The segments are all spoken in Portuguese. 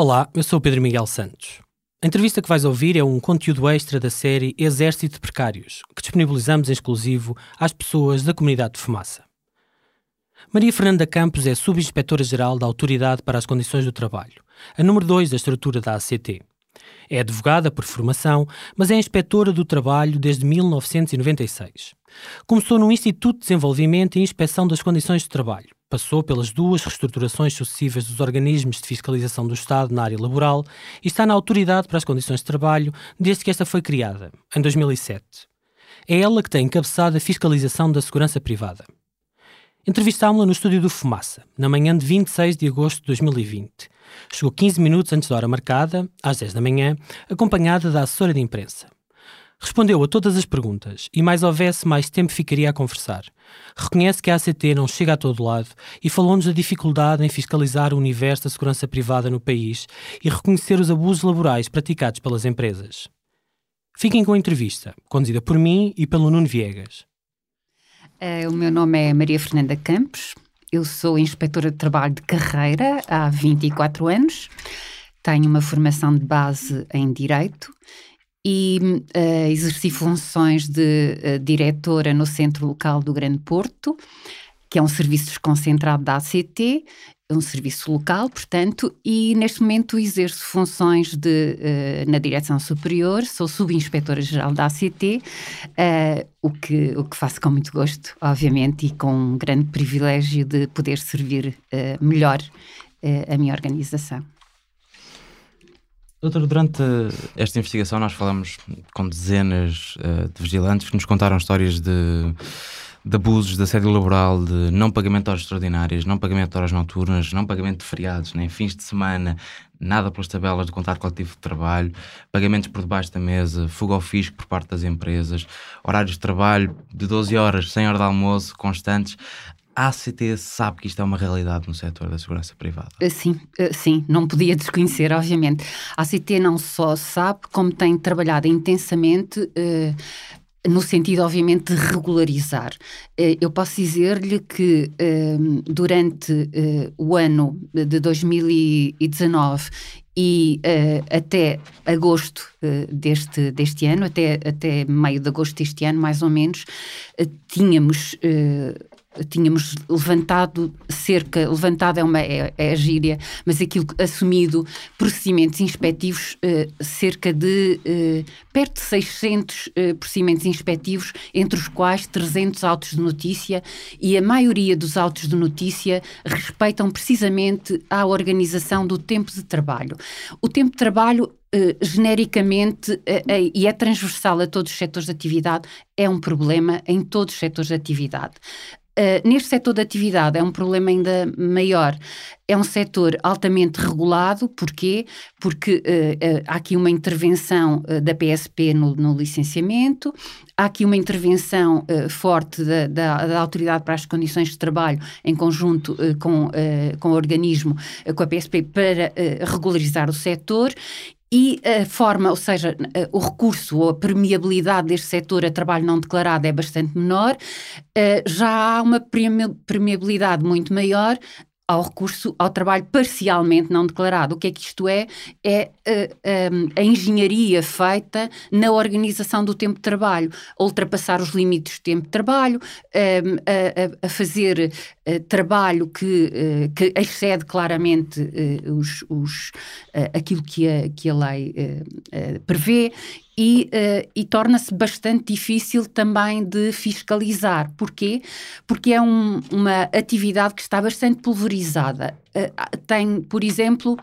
Olá, eu sou o Pedro Miguel Santos. A entrevista que vais ouvir é um conteúdo extra da série Exército de Precários, que disponibilizamos em exclusivo às pessoas da comunidade de Fumaça. Maria Fernanda Campos é Subinspetora-Geral da Autoridade para as Condições do Trabalho, a número 2 da estrutura da ACT. É advogada por formação, mas é inspetora do trabalho desde 1996. Começou no Instituto de Desenvolvimento e Inspeção das Condições de Trabalho. Passou pelas duas reestruturações sucessivas dos organismos de fiscalização do Estado na área laboral e está na Autoridade para as Condições de Trabalho desde que esta foi criada, em 2007. É ela que tem encabeçado a fiscalização da segurança privada. Entrevistámo-la no estúdio do Fumaça, na manhã de 26 de agosto de 2020. Chegou 15 minutos antes da hora marcada, às 10 da manhã, acompanhada da assessora de imprensa. Respondeu a todas as perguntas e, mais houvesse, mais tempo ficaria a conversar. Reconhece que a ACT não chega a todo lado e falou-nos da dificuldade em fiscalizar o universo da segurança privada no país e reconhecer os abusos laborais praticados pelas empresas. Fiquem com a entrevista, conduzida por mim e pelo Nuno Viegas. Uh, o meu nome é Maria Fernanda Campos, eu sou inspetora de trabalho de carreira há 24 anos, tenho uma formação de base em Direito e uh, exerci funções de uh, diretora no Centro Local do Grande Porto, que é um serviço desconcentrado da ACT, um serviço local, portanto, e neste momento exerço funções de, uh, na direção superior, sou subinspetora-geral da ACT, o, que, o que faço com muito gosto, obviamente, e com um grande privilégio de poder servir melhor a minha organização. Doutor, durante esta investigação nós falamos com dezenas uh, de vigilantes que nos contaram histórias de, de abusos da sede laboral, de não pagamento de horas extraordinárias, não pagamento de horas noturnas, não pagamento de feriados, nem fins de semana, nada pelas tabelas do contrato coletivo de trabalho, pagamentos por debaixo da mesa, fuga ao fisco por parte das empresas, horários de trabalho de 12 horas, sem hora de almoço, constantes a ACT sabe que isto é uma realidade no setor da segurança privada? Eh, sim, eh, sim, não podia desconhecer, obviamente. A ACT não só sabe, como tem trabalhado intensamente eh, no sentido, obviamente, de regularizar. Eu posso dizer-lhe que durante o ano de 2019 e até agosto deste, deste ano, até, até meio de agosto deste ano, mais ou menos, tínhamos tínhamos levantado cerca, levantado é uma é, é a gíria, mas aquilo assumido procedimentos inspectivos, eh, cerca de eh, perto de 600 eh, procedimentos inspectivos, entre os quais 300 autos de notícia, e a maioria dos autos de notícia respeitam precisamente a organização do tempo de trabalho. O tempo de trabalho Uh, genericamente, uh, uh, e é transversal a todos os setores de atividade, é um problema em todos os setores de atividade. Uh, neste setor de atividade é um problema ainda maior. É um setor altamente regulado, porquê? Porque uh, uh, há aqui uma intervenção da PSP no, no, licenciamento, há aqui uma intervenção forte da, da, da, Autoridade para as Condições de Trabalho, em conjunto com, com o organismo, com a PSP, para regularizar o setor, e a forma, ou seja, o recurso ou a permeabilidade deste setor a trabalho não declarado é bastante menor, eh, já há uma permeabilidade muito maior ao recurso ao trabalho parcialmente não declarado. O que é que isto é? É uh, a engenharia feita na organização do tempo de trabalho, a ultrapassar os limites do tempo de trabalho, a, a, fazer uh, trabalho que, uh, que excede claramente os, os aquilo que a, que a lei prevê e, e torna-se bastante difícil também de fiscalizar. Porquê? Porque é um, uma atividade que está bastante pulverizada. Tem, por exemplo,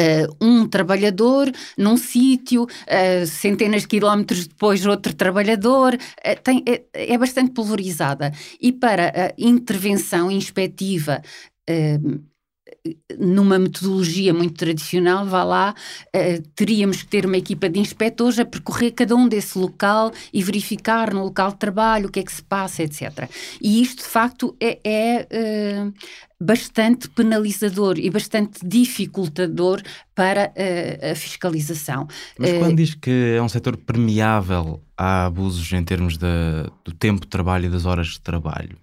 Uh, um trabalhador num sítio, uh, centenas de quilómetros depois outro trabalhador, uh, tem, é, é, bastante pulverizada. E para a intervenção inspectiva numa metodologia muito tradicional, vá lá, uh, teríamos que ter uma equipa de inspectores a percorrer cada um desse local e verificar no local de trabalho o que é que se passa, etc. E isto, de facto, é, é uh, bastante penalizador e bastante dificultador para uh, a fiscalização. Mas quando diz que é um setor permeável a abusos em termos de, do tempo de trabalho e das horas de trabalho,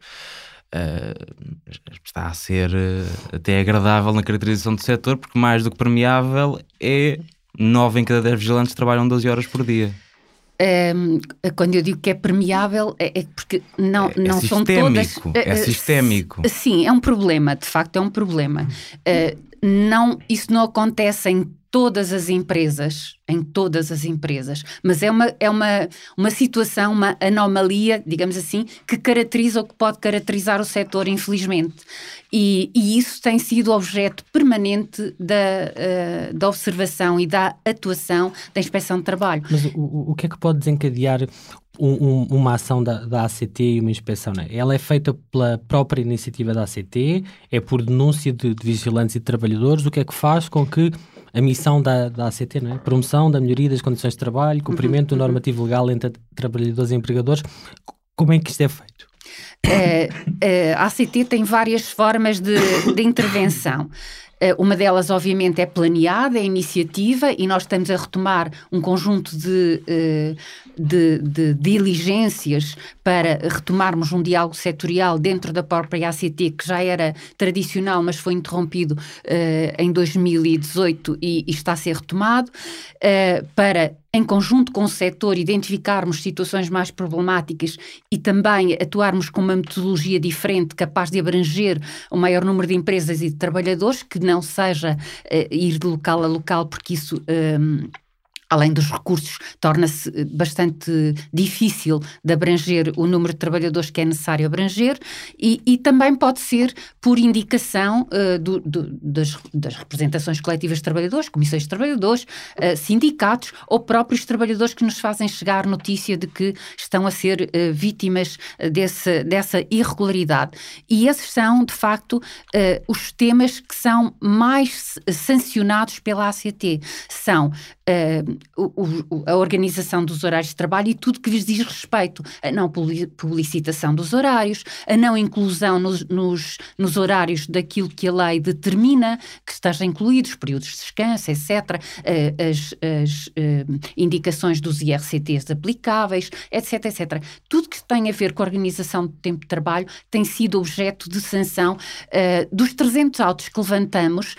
uh, está a ser uh, até agradável na caracterização do setor, porque mais do que permeável é 9 em cada 10 vigilantes trabalham 12 horas por dia. Um, quando eu digo que é permeável, é, é porque não, é, não é são todas. É sistémico. Sim, é um problema, de facto é um problema. Uh, não, isso não acontece em todas as empresas, em todas as empresas, mas é uma, é uma, uma situação, uma anomalia, digamos assim, que caracteriza ou que pode caracterizar o setor, infelizmente. E, e isso tem sido objeto permanente da, uh, da observação e da atuação da Inspeção de Trabalho. Mas o, o que é que pode desencadear um, um, uma ação da, da ACT e uma inspeção? Né? Ela é feita pela própria iniciativa da ACT, é por denúncia de, de vigilantes e de trabalhadores, o que é que faz com que a missão da, da ACT, não é? Promoção da melhoria das condições de trabalho, cumprimento uhum, do normativo legal entre trabalhadores e empregadores. Como é que isto é feito? Uh, uh, a ACT tem várias formas de, de intervenção. Uh, uma delas, obviamente, é planeada, é iniciativa, e nós estamos a retomar um conjunto de, de, de, diligências para retomarmos um diálogo setorial dentro da própria ACT, que já era tradicional, mas foi interrompido em 2018 e, e, está a ser retomado, para em conjunto com o setor, identificarmos situações mais problemáticas e também atuarmos com uma metodologia diferente, capaz de abranger o maior número de empresas e de trabalhadores, que não seja uh, ir de local a local, porque isso. Um, além dos recursos, torna-se eh, bastante difícil de abranger o número de trabalhadores que é necessário abranger e, e também pode ser por indicação uh, do, do, das, das, representações coletivas de trabalhadores, comissões de trabalhadores, uh, sindicatos ou próprios trabalhadores que nos fazem chegar notícia de que estão a ser uh, vítimas desse, dessa irregularidade. E esses são, de facto, os temas que são mais sancionados pela ACT. São uh, a organização dos horários de trabalho e tudo que lhes diz respeito. A não publicitação dos horários, a não inclusão nos, nos, nos horários daquilo que a lei determina que esteja incluídos, períodos de descanso, etc., uh, as, as uh, indicações dos IRCTs aplicáveis, etc., etc. Tudo que tem a ver com a organização do tempo de trabalho tem sido objeto de sanção. dos 300 autos que levantamos,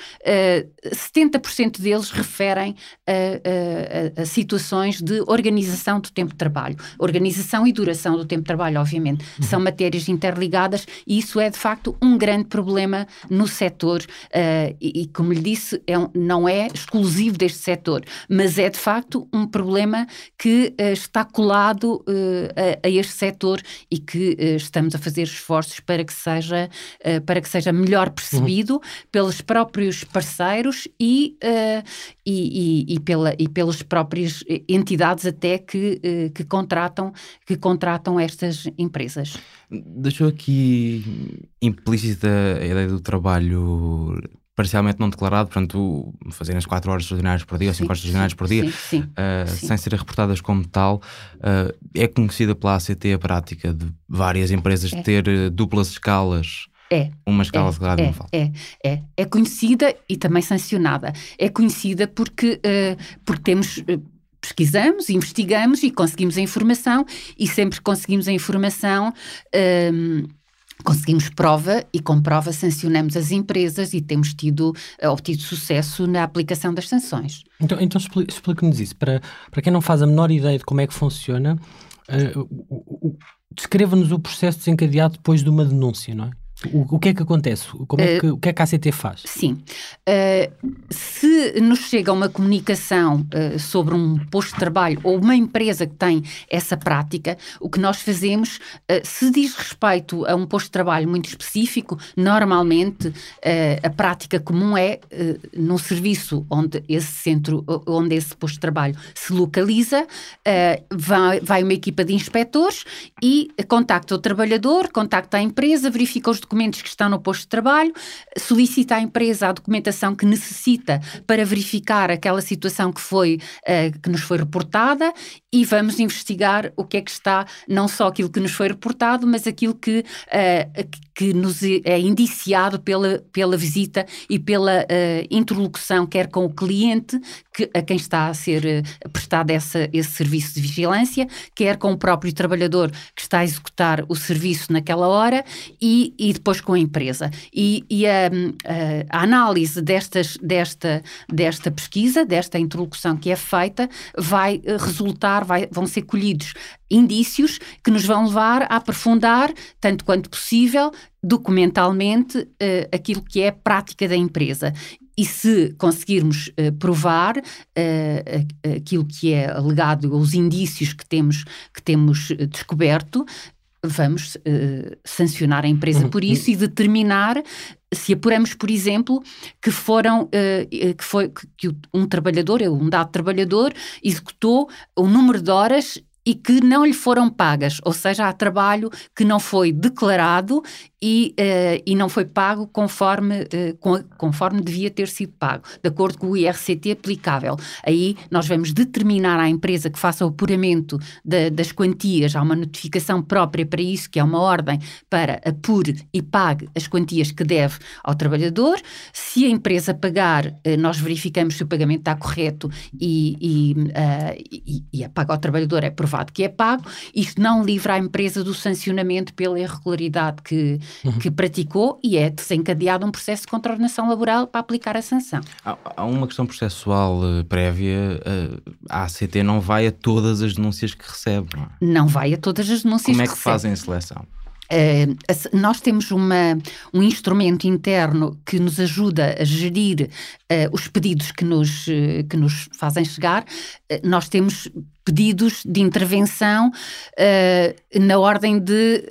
70% deles referem a a, a, situações de organização do tempo de trabalho. Organização e duração do tempo de trabalho, obviamente, uhum. são matérias interligadas e isso é de facto um grande problema no setor uh, e, e, como lhe disse, é não é exclusivo deste setor, mas é de facto um problema que uh, está colado uh, a, a, este setor e que estamos a fazer esforços para que seja, para que seja melhor percebido uhum. pelos próprios parceiros e, e, e, e, pela, e pelas próprias entidades até que, eh, que, contratam, que contratam estas empresas. Deixou aqui implícita a ideia do trabalho parcialmente não declarado, portanto, fazerem as 4 horas extraordinárias por dia ou 5 horas extraordinárias por dia, sim, sim, uh, sem serem reportadas como tal, uh, é conhecida pela ACT a prática de várias empresas é. ter duplas escalas é. Uma escala é, de grado é, não falta. É, é. É conhecida e também sancionada. É conhecida porque, uh, porque temos. Uh, pesquisamos, investigamos e conseguimos a informação, e sempre que conseguimos a informação. Um, conseguimos prova e com prova sancionamos as empresas e temos tido eh, obtido sucesso na aplicação das sanções. Então, então explique-nos isso. Para, para quem não faz a menor ideia de como é que funciona, uh, descreva-nos o processo desencadeado depois de uma denúncia, não é? O, o, que é que acontece? Como é que, uh, o que é que a ACT faz? Sim. Uh, se nos chega uma comunicação uh, sobre um posto de trabalho ou uma empresa que tem essa prática, o que nós fazemos, se diz respeito a um posto de trabalho muito específico, normalmente a prática comum é num serviço onde esse centro, onde esse posto de trabalho se localiza, vai, vai uma equipa de inspectores e contacta o trabalhador, contacta a empresa, verifica os documentos que estão no posto de trabalho, solicita à empresa a documentação que necessita para verificar aquela situação que foi uh, que nos foi reportada e vamos investigar o que é que está, não só aquilo que nos foi reportado, mas aquilo que, uh, que nos é indiciado pela, pela visita e pela uh, interlocução, quer com o cliente, que, a quem está a ser uh, prestado essa, esse serviço de vigilância, quer com o próprio trabalhador que está a executar o serviço naquela hora e, e depois com a empresa. E, e a, a, a, análise destas, desta, desta pesquisa, desta interlocução que é feita, vai resultar, vai, vão ser colhidos indícios que nos vão levar a aprofundar, tanto quanto possível, documentalmente, uh, aquilo que é a prática da empresa. E se conseguirmos uh, provar uh, aquilo que é alegado, os indícios que temos, que temos descoberto, vamos sancionar a empresa por isso e determinar se apuramos, por exemplo, que foram que foi que um trabalhador, um dado trabalhador, executou o número de horas e que não lhe foram pagas, ou seja, há trabalho que não foi declarado e, uh, e não foi pago conforme, uh, conforme devia ter sido pago, de acordo com o IRCT aplicável. Aí nós vamos determinar à empresa que faça o apuramento de, das quantias, há uma notificação própria para isso, que é uma ordem para apure e pague as quantias que deve ao trabalhador. Se a empresa pagar, uh, nós verificamos se o pagamento está correto e, e, e, e é pago ao trabalhador, é provado que é pago. Isto não livra a empresa do sancionamento pela irregularidade que, uhum. que praticou e é desencadeado um processo de contraordenação laboral para aplicar a sanção. Há, há uma questão processual uh, prévia. Uh, a ACT não vai a todas as denúncias que recebe. Não, é? não vai a todas as denúncias Como é que, que fazem a seleção? Uh, nós temos uma, um instrumento interno que nos ajuda a gerir uh, os pedidos que nos, uh, que nos fazem chegar. nós temos pedidos de intervenção na ordem de,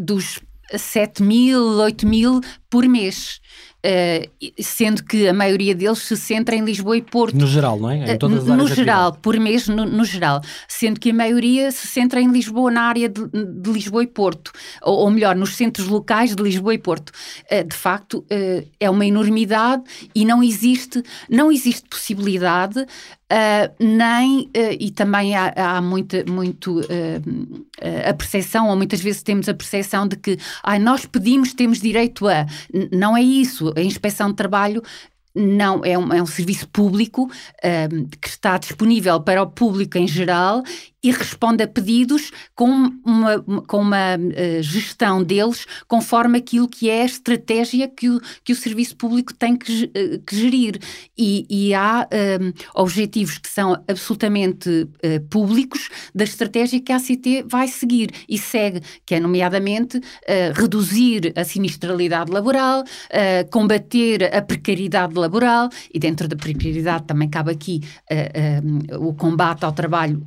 dos 7 mil, 8 mil por mês. Uh, sendo que a maioria deles se centra em Lisboa e Porto. No geral, não é? Em todas as no geral, por mês, no, no, geral. Sendo que a maioria se centra em Lisboa, na área de, de Lisboa e Porto. Ou, ou, melhor, nos centros locais de Lisboa e Porto. Uh, de facto, uh, é uma enormidade e não existe, não existe possibilidade Uh, nem, uh, e também há, há muita, muito uh, a percepção, ou muitas vezes temos a percepção de que ah, nós pedimos, temos direito a. N não é isso. A inspeção de trabalho não é um, é um serviço público que está disponível para o público em geral e responde a pedidos com uma, com uma uh, gestão deles conforme aquilo que é a estratégia que o, que o serviço público tem que, uh, que gerir. E, e há eh, objetivos que são absolutamente uh, públicos da estratégia que a ACT vai seguir e segue, que é nomeadamente reduzir a sinistralidade laboral, combater a precariedade laboral e dentro da precariedade também cabe aqui o combate ao trabalho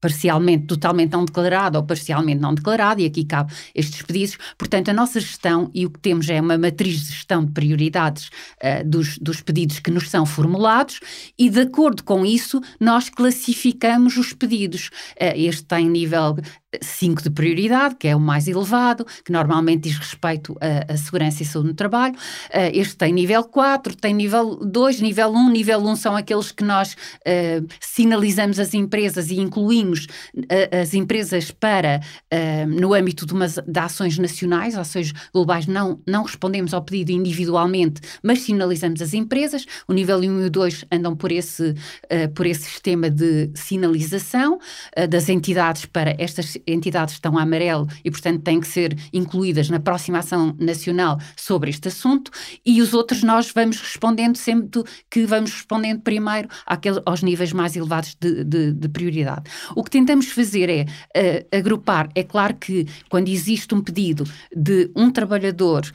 parcialmente, totalmente não declarado ou parcialmente não declarado, e aqui cabe estes pedidos. Portanto, a nossa gestão e o que temos é uma matriz de gestão de prioridades uh, dos, dos pedidos que nos são formulados, e de acordo com isso, nós classificamos os pedidos. Uh, este tem nível 5 de prioridade, que é o mais elevado, que normalmente diz respeito à, segurança e saúde no trabalho. Uh, este tem nível 4, tem nível 2, nível 1. Nível 1 são aqueles que nós uh, sinalizamos as empresas e incluímos uh, as empresas para, no âmbito de, umas, de ações nacionais, ações globais, não, não respondemos ao pedido individualmente, mas sinalizamos as empresas. O nível 1 e o 2 andam por esse, por esse sistema de sinalização das entidades para estas entidades estão a amarelo e, portanto, têm que ser incluídas na próxima ação nacional sobre este assunto, e os outros nós vamos respondendo sempre que vamos respondendo primeiro àquele, aos níveis mais elevados de, de, de prioridade. O que tentamos fazer é uh, agrupar, é claro que quando existe um pedido de um trabalhador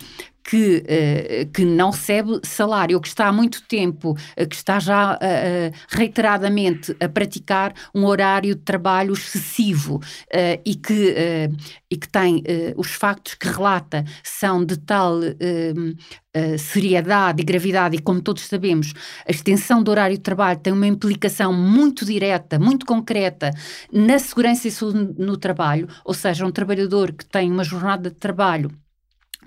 que, uh, que não recebe salário, que está há muito tempo, uh, que está já uh, reiteradamente a praticar um horário de trabalho excessivo e, que, e que tem os factos que relata são de tal seriedade e gravidade, e como todos sabemos, a extensão do horário de trabalho tem uma implicação muito direta, muito concreta na segurança e saúde no trabalho, ou seja, um trabalhador que tem uma jornada de trabalho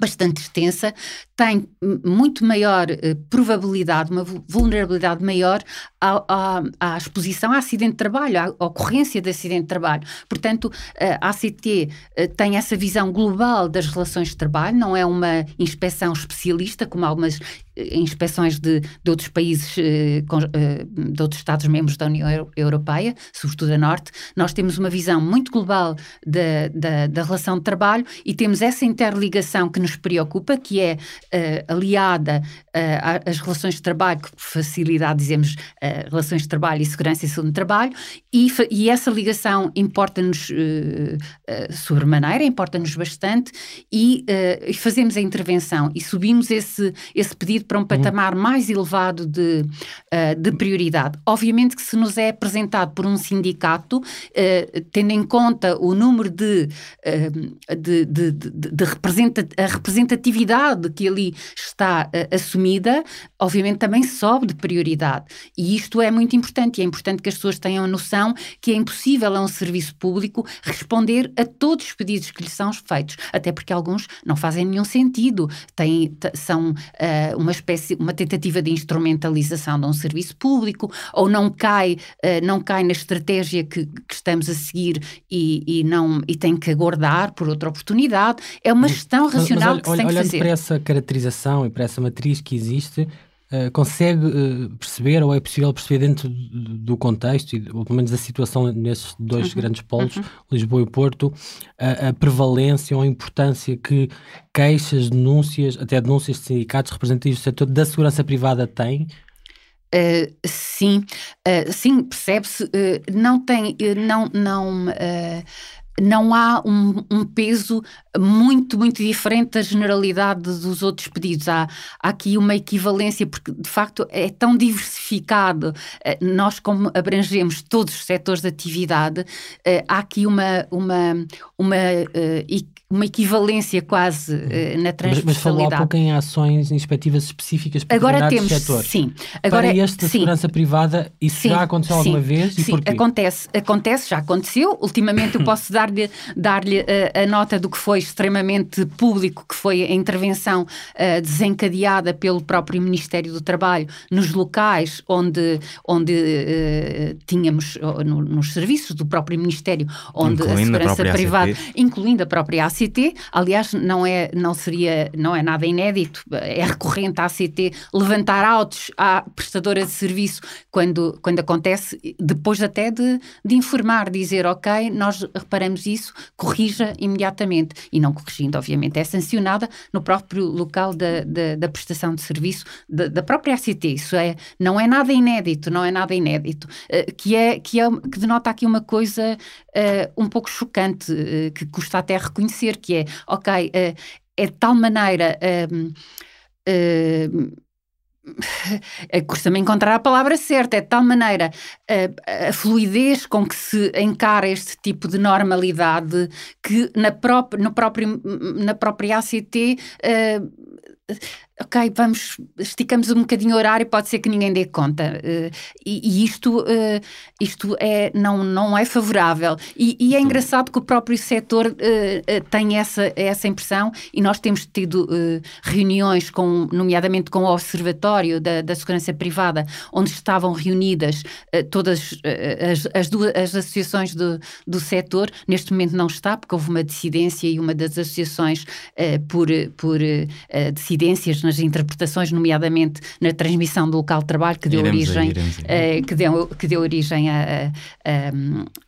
bastante extensa, tem muito maior uh, probabilidade, uma vulnerabilidade maior à, à, à, exposição a acidente de trabalho, à ocorrência de acidente de trabalho. Portanto, a ACT uh, tem essa visão global das relações de trabalho, não é uma inspeção especialista, como algumas inspeções de, de outros países, eh, eh, de outros Estados-membros da União Europeia, sobretudo a Norte, nós temos uma visão muito global da, da, da relação de trabalho e temos essa interligação que nos preocupa, que é uh, aliada uh, às relações de trabalho, que por facilidade dizemos uh, relações de trabalho e segurança e saúde de trabalho, e, e essa ligação importa-nos sobremaneira, importa-nos bastante, e, e fazemos a intervenção e subimos esse, esse pedido para um uhum. patamar mais elevado de, de prioridade. Obviamente que se nos é apresentado por um sindicato, tendo em conta o número de, de, de, de, de representa a representatividade que ali está assumida, obviamente também sobe de prioridade. E isto é muito importante, e é importante que as pessoas tenham a noção que é impossível a um serviço público responder a todos os pedidos que lhes são feitos, até porque alguns não fazem nenhum sentido, têm, são uh, uma espécie, uma tentativa de instrumentalização de um serviço público, ou não cai, uh, não cai na estratégia que, que estamos a seguir e, e, não, e tem que aguardar por outra oportunidade. É uma gestão racional olha, que se tem que olhando fazer. para essa caracterização e para essa matriz que existe, Uh, consegue uh, perceber ou é possível perceber dentro do contexto, e, ou pelo menos a situação nesses dois uhum. grandes polos, uhum. Lisboa e Porto, a, a, prevalência ou a importância que queixas, denúncias, até denúncias de sindicatos representativos do setor da segurança privada têm? Uh, sim, sim, percebe-se, não tem, não, não não há um, um, peso muito, muito diferente da generalidade dos outros pedidos. Há, há, aqui uma equivalência, porque de facto é tão diversificado. Eh, nós, como abrangemos todos os setores de atividade, eh, há aqui uma, uma, uma eh, uma equivalência quase uh, na transversalidade. Mas, mas falou há pouco em ações inspectivas específicas para agora temos, setores. Sim. Agora, para este da segurança privada, isso sim, já aconteceu sim, alguma vez sim, e porquê? acontece, acontece, já aconteceu. Ultimamente eu posso dar-lhe dar a, eh, a nota do que foi extremamente público, que foi a intervenção uh, desencadeada pelo próprio Ministério do Trabalho nos locais onde, onde uh, tínhamos, no, nos serviços do próprio Ministério, onde incluindo a segurança a privada, ACT. incluindo a própria ACT, aliás, não é, não seria, não é nada inédito, é recorrente a ACT levantar autos à prestadora de serviço quando, quando acontece, depois até de, de informar, dizer, ok, nós reparamos isso, corrija imediatamente. E não corrigindo, obviamente, é sancionada no próprio local da, da, da prestação de serviço da, da, própria ACT. Isso é, não é nada inédito, não é nada inédito, uh, que, é, que, é, que denota aqui uma coisa uh, um pouco chocante, uh, que custa até reconhecer que é, ok, uh, é de tal maneira. Custa-me encontrar a palavra certa, é de tal maneira a, a, fluidez com que se encara este tipo de normalidade que na, pró no próprio, na própria ACT ok, vamos, esticamos um bocadinho o horário, pode ser que ninguém dê conta. Uh, e, e, isto, uh, isto é, não, não é favorável. E, e é engraçado que o próprio setor uh, tem essa, essa impressão e nós temos tido reuniões, com, nomeadamente com o Observatório da, da Segurança Privada, onde estavam reunidas todas as, as, duas, as associações do, do setor. Neste momento não está, porque houve uma dissidência e uma das associações por, por dissidências nas interpretações, nomeadamente na transmissão do local de trabalho, que deu iremos origem, aí, uh, que, deu, que deu origem a, a,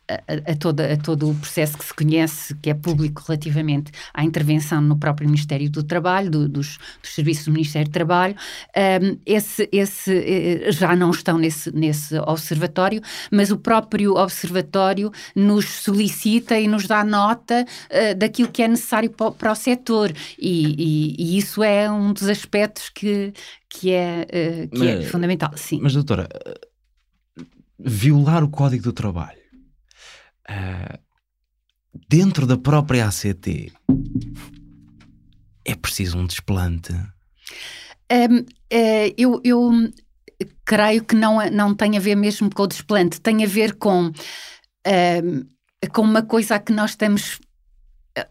a, a, toda, a todo o processo que se conhece, que é público relativamente à intervenção no próprio Ministério do Trabalho, do, dos, dos, serviços do Ministério do Trabalho. Um, esse, esse, eh, já não estão nesse, nesse observatório, mas o próprio observatório nos solicita e nos dá nota uh, daquilo que é necessário para, para o setor. E, e, e, isso é um dos aspectos que, que, é, uh, que é mas, é fundamental. Sim. Mas, doutora, violar o Código do Trabalho uh, dentro da própria ACT é preciso um desplante? Um, uh, eh, eu, eu creio que não, não tem a ver mesmo com o desplante, tem a ver com, uh, com uma coisa a que nós estamos,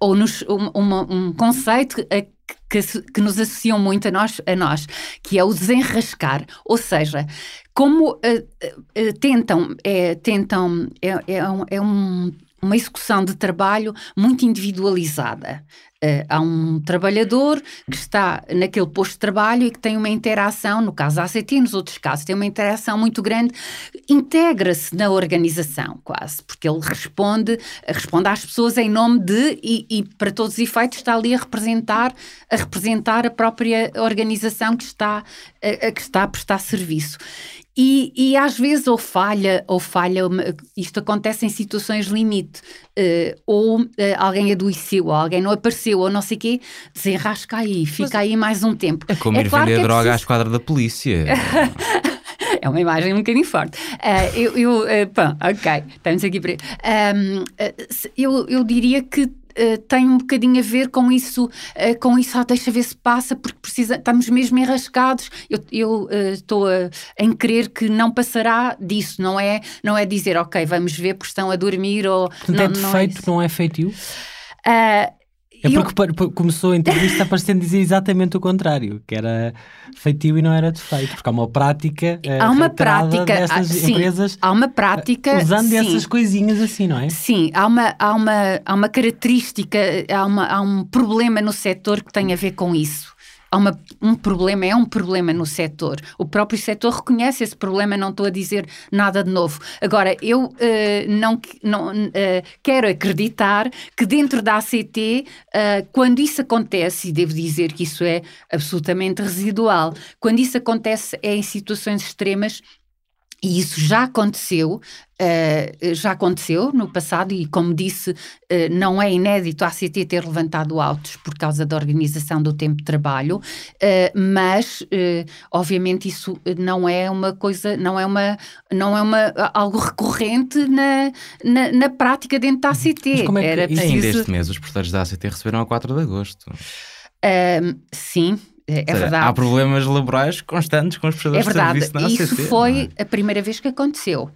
ou nos, um, um conceito a que, que, nos associam muito a nós, a nós, que é o desenrascar. Ou seja, como uh, uh, tentam, é, tentam é, é, um, é um, uma execução de trabalho muito individualizada. Uh, há um trabalhador que está naquele posto de trabalho e que tem uma interação, no caso da ACT nos outros casos, tem uma interação muito grande, integra-se na organização quase, porque ele responde, responde às pessoas em nome de e, e, para todos os efeitos está ali a representar a representar a própria organização que está a, a que está a prestar serviço. E, e, às vezes ou falha, ou falha, isto acontece em situações limite, uh, ou uh, alguém adoeceu, ou alguém não apareceu, ou não sei o quê, desenrasca aí, fica Mas aí mais um tempo. É como é ir claro vender é droga preciso... à esquadra da polícia. é uma imagem um bocadinho forte. Uh, eu, eu uh, pá, ok, estamos aqui para. Um, uh, eu, eu diria que uh, tem um bocadinho a ver com isso, uh, com isso, ah, deixa ver se passa, porque precisa, estamos mesmo enrascados. Eu eh, estou em crer que não passará disso, não é, não é dizer, ok, vamos ver porque estão a dormir ou. Portanto, não, é defeito, não é, não é feitio? Uh, é porque eu... começou a entrevista parecendo dizer exatamente o contrário, que era feitio e não era defeito, porque há uma prática eh, há uma prática destas sim, empresas há uma prática usando sim, essas coisinhas assim, não é? Sim, há uma, há uma, há uma característica, há, uma, há um problema no setor que tem a ver com isso há uma, um problema, é um problema no setor. O próprio setor reconhece esse problema, não estou a dizer nada de novo. Agora, eu uh, não, não uh, quero acreditar que dentro da ACT, uh, eh, quando isso acontece, e devo dizer que isso é absolutamente residual, quando isso acontece é em situações extremas, e isso já aconteceu, uh, já aconteceu no passado, e como disse, uh, não é inédito a ACT ter levantado autos por causa da organização do tempo de trabalho, uh, mas obviamente isso não é uma coisa, não é uma, não é uma, algo recorrente na, na, na prática dentro da ACT. Mas como é que, Era preciso... Ainda este mês os porteiros da ACT receberam a 4 de agosto. sim, é, é verdade. Há problemas laborais constantes com os prestadores é verdade. de serviço na ACT. Isso foi é? a primeira vez que aconteceu.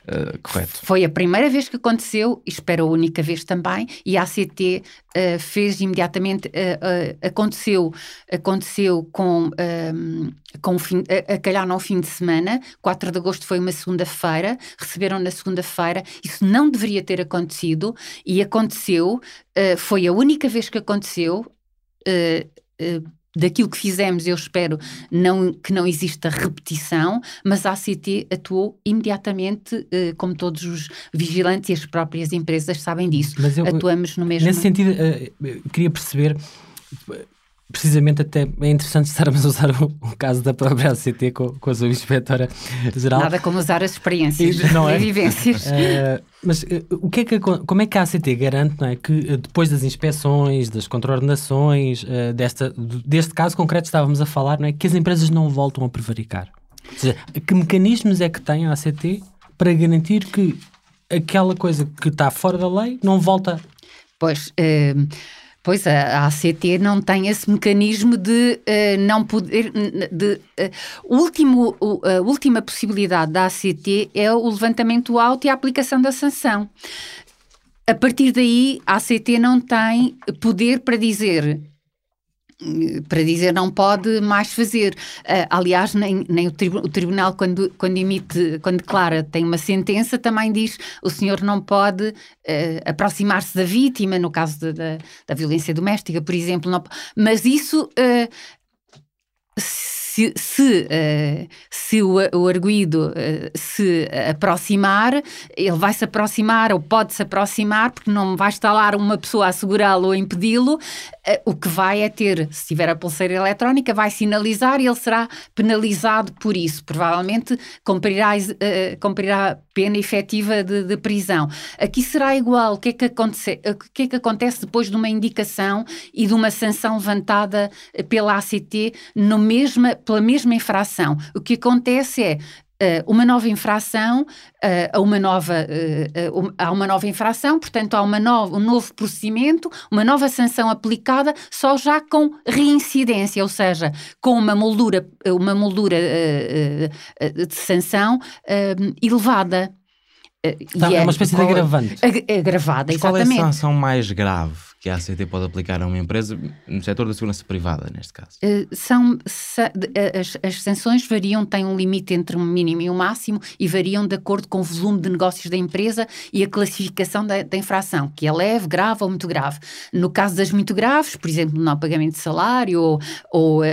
Uh, correto. Foi a primeira vez que aconteceu e espero a única vez também. E a ACT uh, eh, fez imediatamente. Uh, aconteceu, aconteceu com, ehm, com fim, a, a calhar no fim de semana. 4 de agosto foi uma segunda-feira. Receberam na segunda-feira. Isso não deveria ter acontecido e aconteceu. foi a única vez que aconteceu daquilo que fizemos, eu espero não, que não exista repetição, mas a ACT atuou imediatamente, eh, como todos os vigilantes e as próprias empresas sabem disso. Eu, Atuamos no mesmo... Nesse sentido, eh, queria perceber precisamente até é interessante estarmos a usar o, o caso da própria ACT com, com a sua inspetora geral. Nada como usar as experiências não é? e vivências. Uh, mas uh, o que é que, como é que a ACT garante não é, que uh, depois das inspeções, das contraordenações, desta, deste caso concreto estávamos a falar, não é, que as empresas não voltam a prevaricar? Ou seja, que mecanismos é que tem a ACT para garantir que aquela coisa que está fora da lei não volta? Pois... Pois a, ACT não tem esse mecanismo de uh, não poder. De, uh, último, uh, a última possibilidade da ACT é o levantamento alto e a aplicação da sanção. A partir daí, a ACT não tem poder para dizer para dizer não pode mais fazer. Uh, aliás, nem, nem o, tribu o, tribunal, quando, quando emite, quando declara, tem uma sentença, também diz o senhor não pode uh, aproximar-se da vítima, no caso de, de, da violência doméstica, por exemplo. Não, mas isso. Uh, se, se, uh, se o, o arguído uh, se aproximar, ele vai se aproximar ou pode se aproximar, porque não vai lá uma pessoa a segurá-lo ou impedi-lo. Uh, o que vai é ter, se tiver a pulseira eletrónica, vai sinalizar e ele será penalizado por isso. Provavelmente cumprirá, cumprirá pena efetiva de, de, prisão. Aqui será igual. O que, é que acontece, o que é que acontece depois de uma indicação e de uma sanção levantada pela ACT no mesma, pela mesma infração? O que acontece é Uh, uma nova infração, uh, a uma nova, uh, há uma nova infração, portanto há uma nova, um novo procedimento, uma nova sanção aplicada, só já com reincidência, ou seja, com uma moldura, uma moldura de sanção elevada. Tá, é uma espécie de agravante. Agravada, exatamente. Qual é a sanção mais grave que a ACT pode aplicar a uma empresa no setor da segurança privada, neste caso? Uh, são, as, as, sanções variam, têm um limite entre um mínimo e um máximo e variam de acordo com o volume de negócios da empresa e a classificação da, da infração, que é leve, grave ou muito grave. No caso das muito graves, por exemplo, não pagamento de salário ou, ou uh,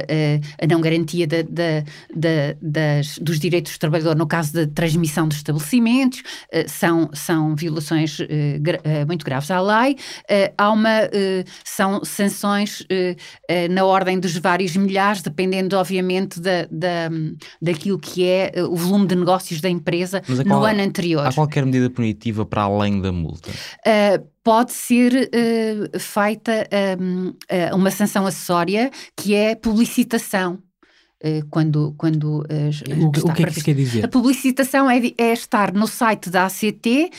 a não garantia da, da, das, dos direitos do trabalhador, no caso da transmissão dos estabelecimentos, são, são violações muito graves à lei. há uma uh, são sanções uh, na ordem dos vários milhares, dependendo, obviamente, da, da, daquilo que é o volume de negócios da empresa no qual, ano anterior. Há qualquer medida punitiva para além da multa? pode ser uh, feita um, uh, uma sanção acessória que é publicitação. Uh, quando, quando o, o que é que isso quer dizer? A publicitação é, é estar no site da ACT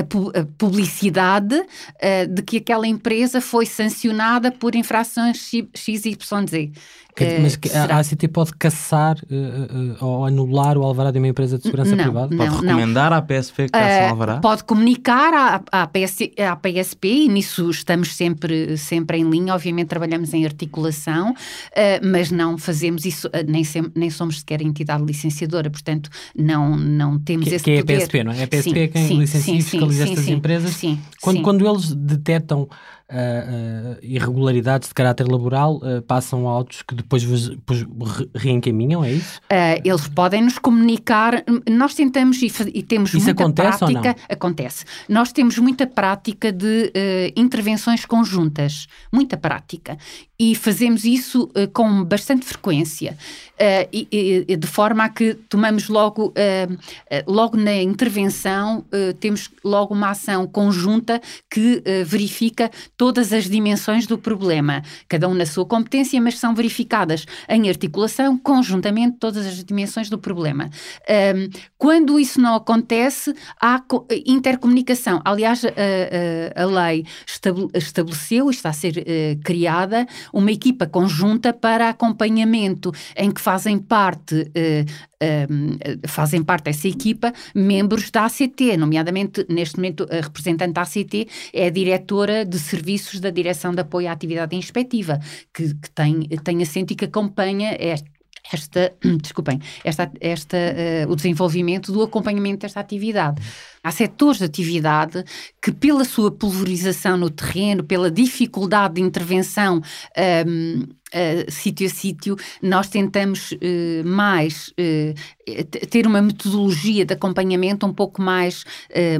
a, publicidade uh, de que aquela empresa foi sancionada por infrações XYZ. Mas que a ACT pode caçar uh, uh, ou anular o alvará de uma empresa de segurança não, privada? Pode recomendar não. à PSP que caça o alvará? Pode comunicar à, à, PS, à PSP e nisso estamos sempre, sempre em linha. Obviamente trabalhamos em articulação, mas não fazemos isso, nem, sem, nem somos sequer entidade licenciadora, portanto não, não temos que, esse que poder. Que é a PSP, não é? A PSP sim, é quem sim, licencia sim, e fiscaliza estas empresas. Sim, quando, quando eles detectam uh, irregularidades de caráter laboral uh, passam autos que depois vos, depois reencaminham, é isso? eles podem nos comunicar, nós tentamos e, e temos isso muita prática. Acontece. Nós temos muita prática de intervenções conjuntas, muita prática. E fazemos isso com bastante frequência, e, e, de forma a que tomamos logo, logo na intervenção, temos logo uma ação conjunta que verifica todas as dimensões do problema, cada um na sua competência, mas são verificadas em articulação, conjuntamente, todas as dimensões do problema. Um, quando isso não acontece, há intercomunicação. Aliás, a, lei estabeleceu, está a ser uh, criada, uma equipa conjunta para acompanhamento, em que fazem parte uh, um, fazem parte dessa equipa membros da ACT, nomeadamente neste momento a representante da ACT é a diretora de serviços da Direção de Apoio à Atividade Inspectiva, que, que tem, tem assento e que acompanha esta, esta, desculpem, esta, esta, uh, o desenvolvimento do acompanhamento desta atividade. Há setores de atividade que, pela sua pulverização no terreno, pela dificuldade de intervenção um, uh, sítio a sítio, nós tentamos uh, mais uh, ter uma metodologia de acompanhamento um pouco mais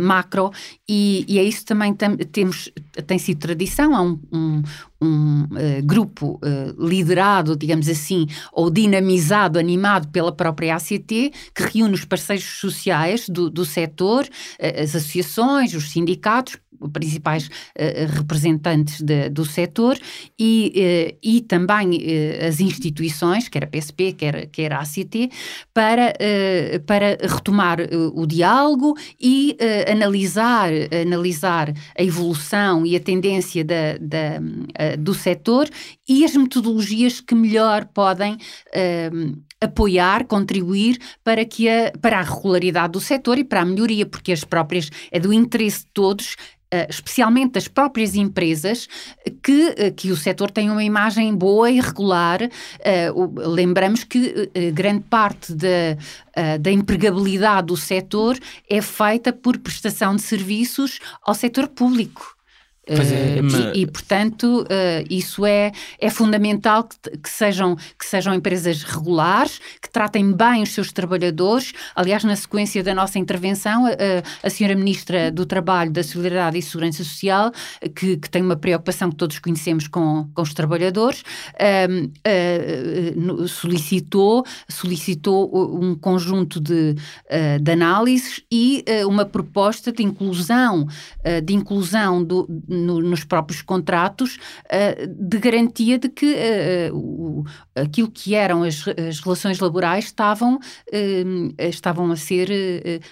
macro e, e é isso também tam, temos, tem sido tradição, há um, um, um grupo liderado, digamos assim, ou dinamizado, animado pela própria ACT, que reúne os parceiros sociais do, do setor, as associações, os sindicatos, principais uh, representantes de, do setor e, uh, e também uh, as instituições, quer a PSP, quer, quer a ACT, para, para retomar o diálogo e analisar, analisar a evolução e a tendência da, da do setor e as metodologias que melhor podem apoiar, contribuir para, que a, para a regularidade do setor e para a melhoria, porque as próprias é do interesse de todos Uh, especialmente das próprias empresas, que, uh, que o setor tem uma imagem boa e regular. Uh, lembramos que grande parte da, da empregabilidade do setor é feita por prestação de serviços ao setor público. É, mas... e, e, portanto, uh, isso é, é fundamental que, que, sejam, que sejam empresas regulares, que tratem bem os seus trabalhadores. Aliás, na sequência da nossa intervenção, uh, a senhora Ministra do Trabalho, da Solidariedade e Segurança Social, que, que tem uma preocupação que todos conhecemos com, com os trabalhadores, uh, solicitou, solicitou um conjunto de, de análises e uma proposta de inclusão, de inclusão do no, nos próprios contratos uh, de garantia de que uh, o, aquilo que eram as, as relações laborais estavam, estavam a ser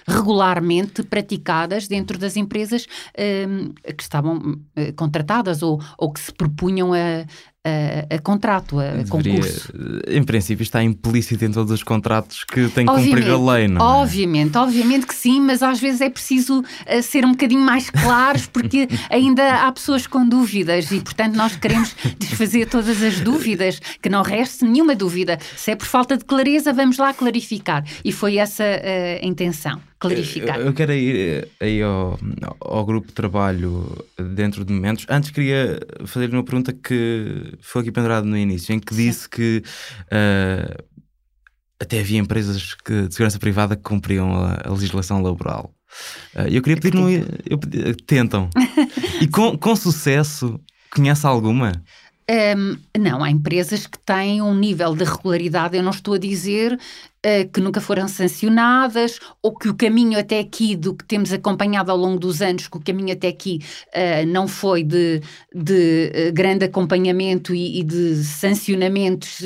regularmente praticadas dentro das empresas que estavam contratadas ou, ou que se propunham a, a, a contrato, a Deveria, concurso. Em princípio está implícito em todos os contratos que tem que obviamente, cumprir a lei, não é? Obviamente, obviamente que sim, mas às vezes é preciso uh, ser um bocadinho mais claros porque ainda há pessoas com dúvidas e, portanto, nós queremos desfazer todas as dúvidas, que não reste nenhuma dúvida. Se é por falta de clareza, vamos lá clarificar. E foi essa uh, a intenção clarificar. Eu, eu quero ir eh, aí ao, ao, grupo de trabalho dentro de momentos. Antes queria fazer uma pergunta que foi aqui pendurada no início, em que disse Sim. que uh, até havia empresas que, de segurança privada que cumpriam a, a legislação laboral. Uh, eu queria pedir, um, eu tentam. e com, com sucesso, conhece alguma? Um, não, há empresas que têm um nível de regularidade. Eu não estou a dizer que nunca foram sancionadas ou que o caminho até aqui, do que temos acompanhado ao longo dos anos, que o caminho até aqui uh, não foi de, de uh, grande acompanhamento e, e de sancionamentos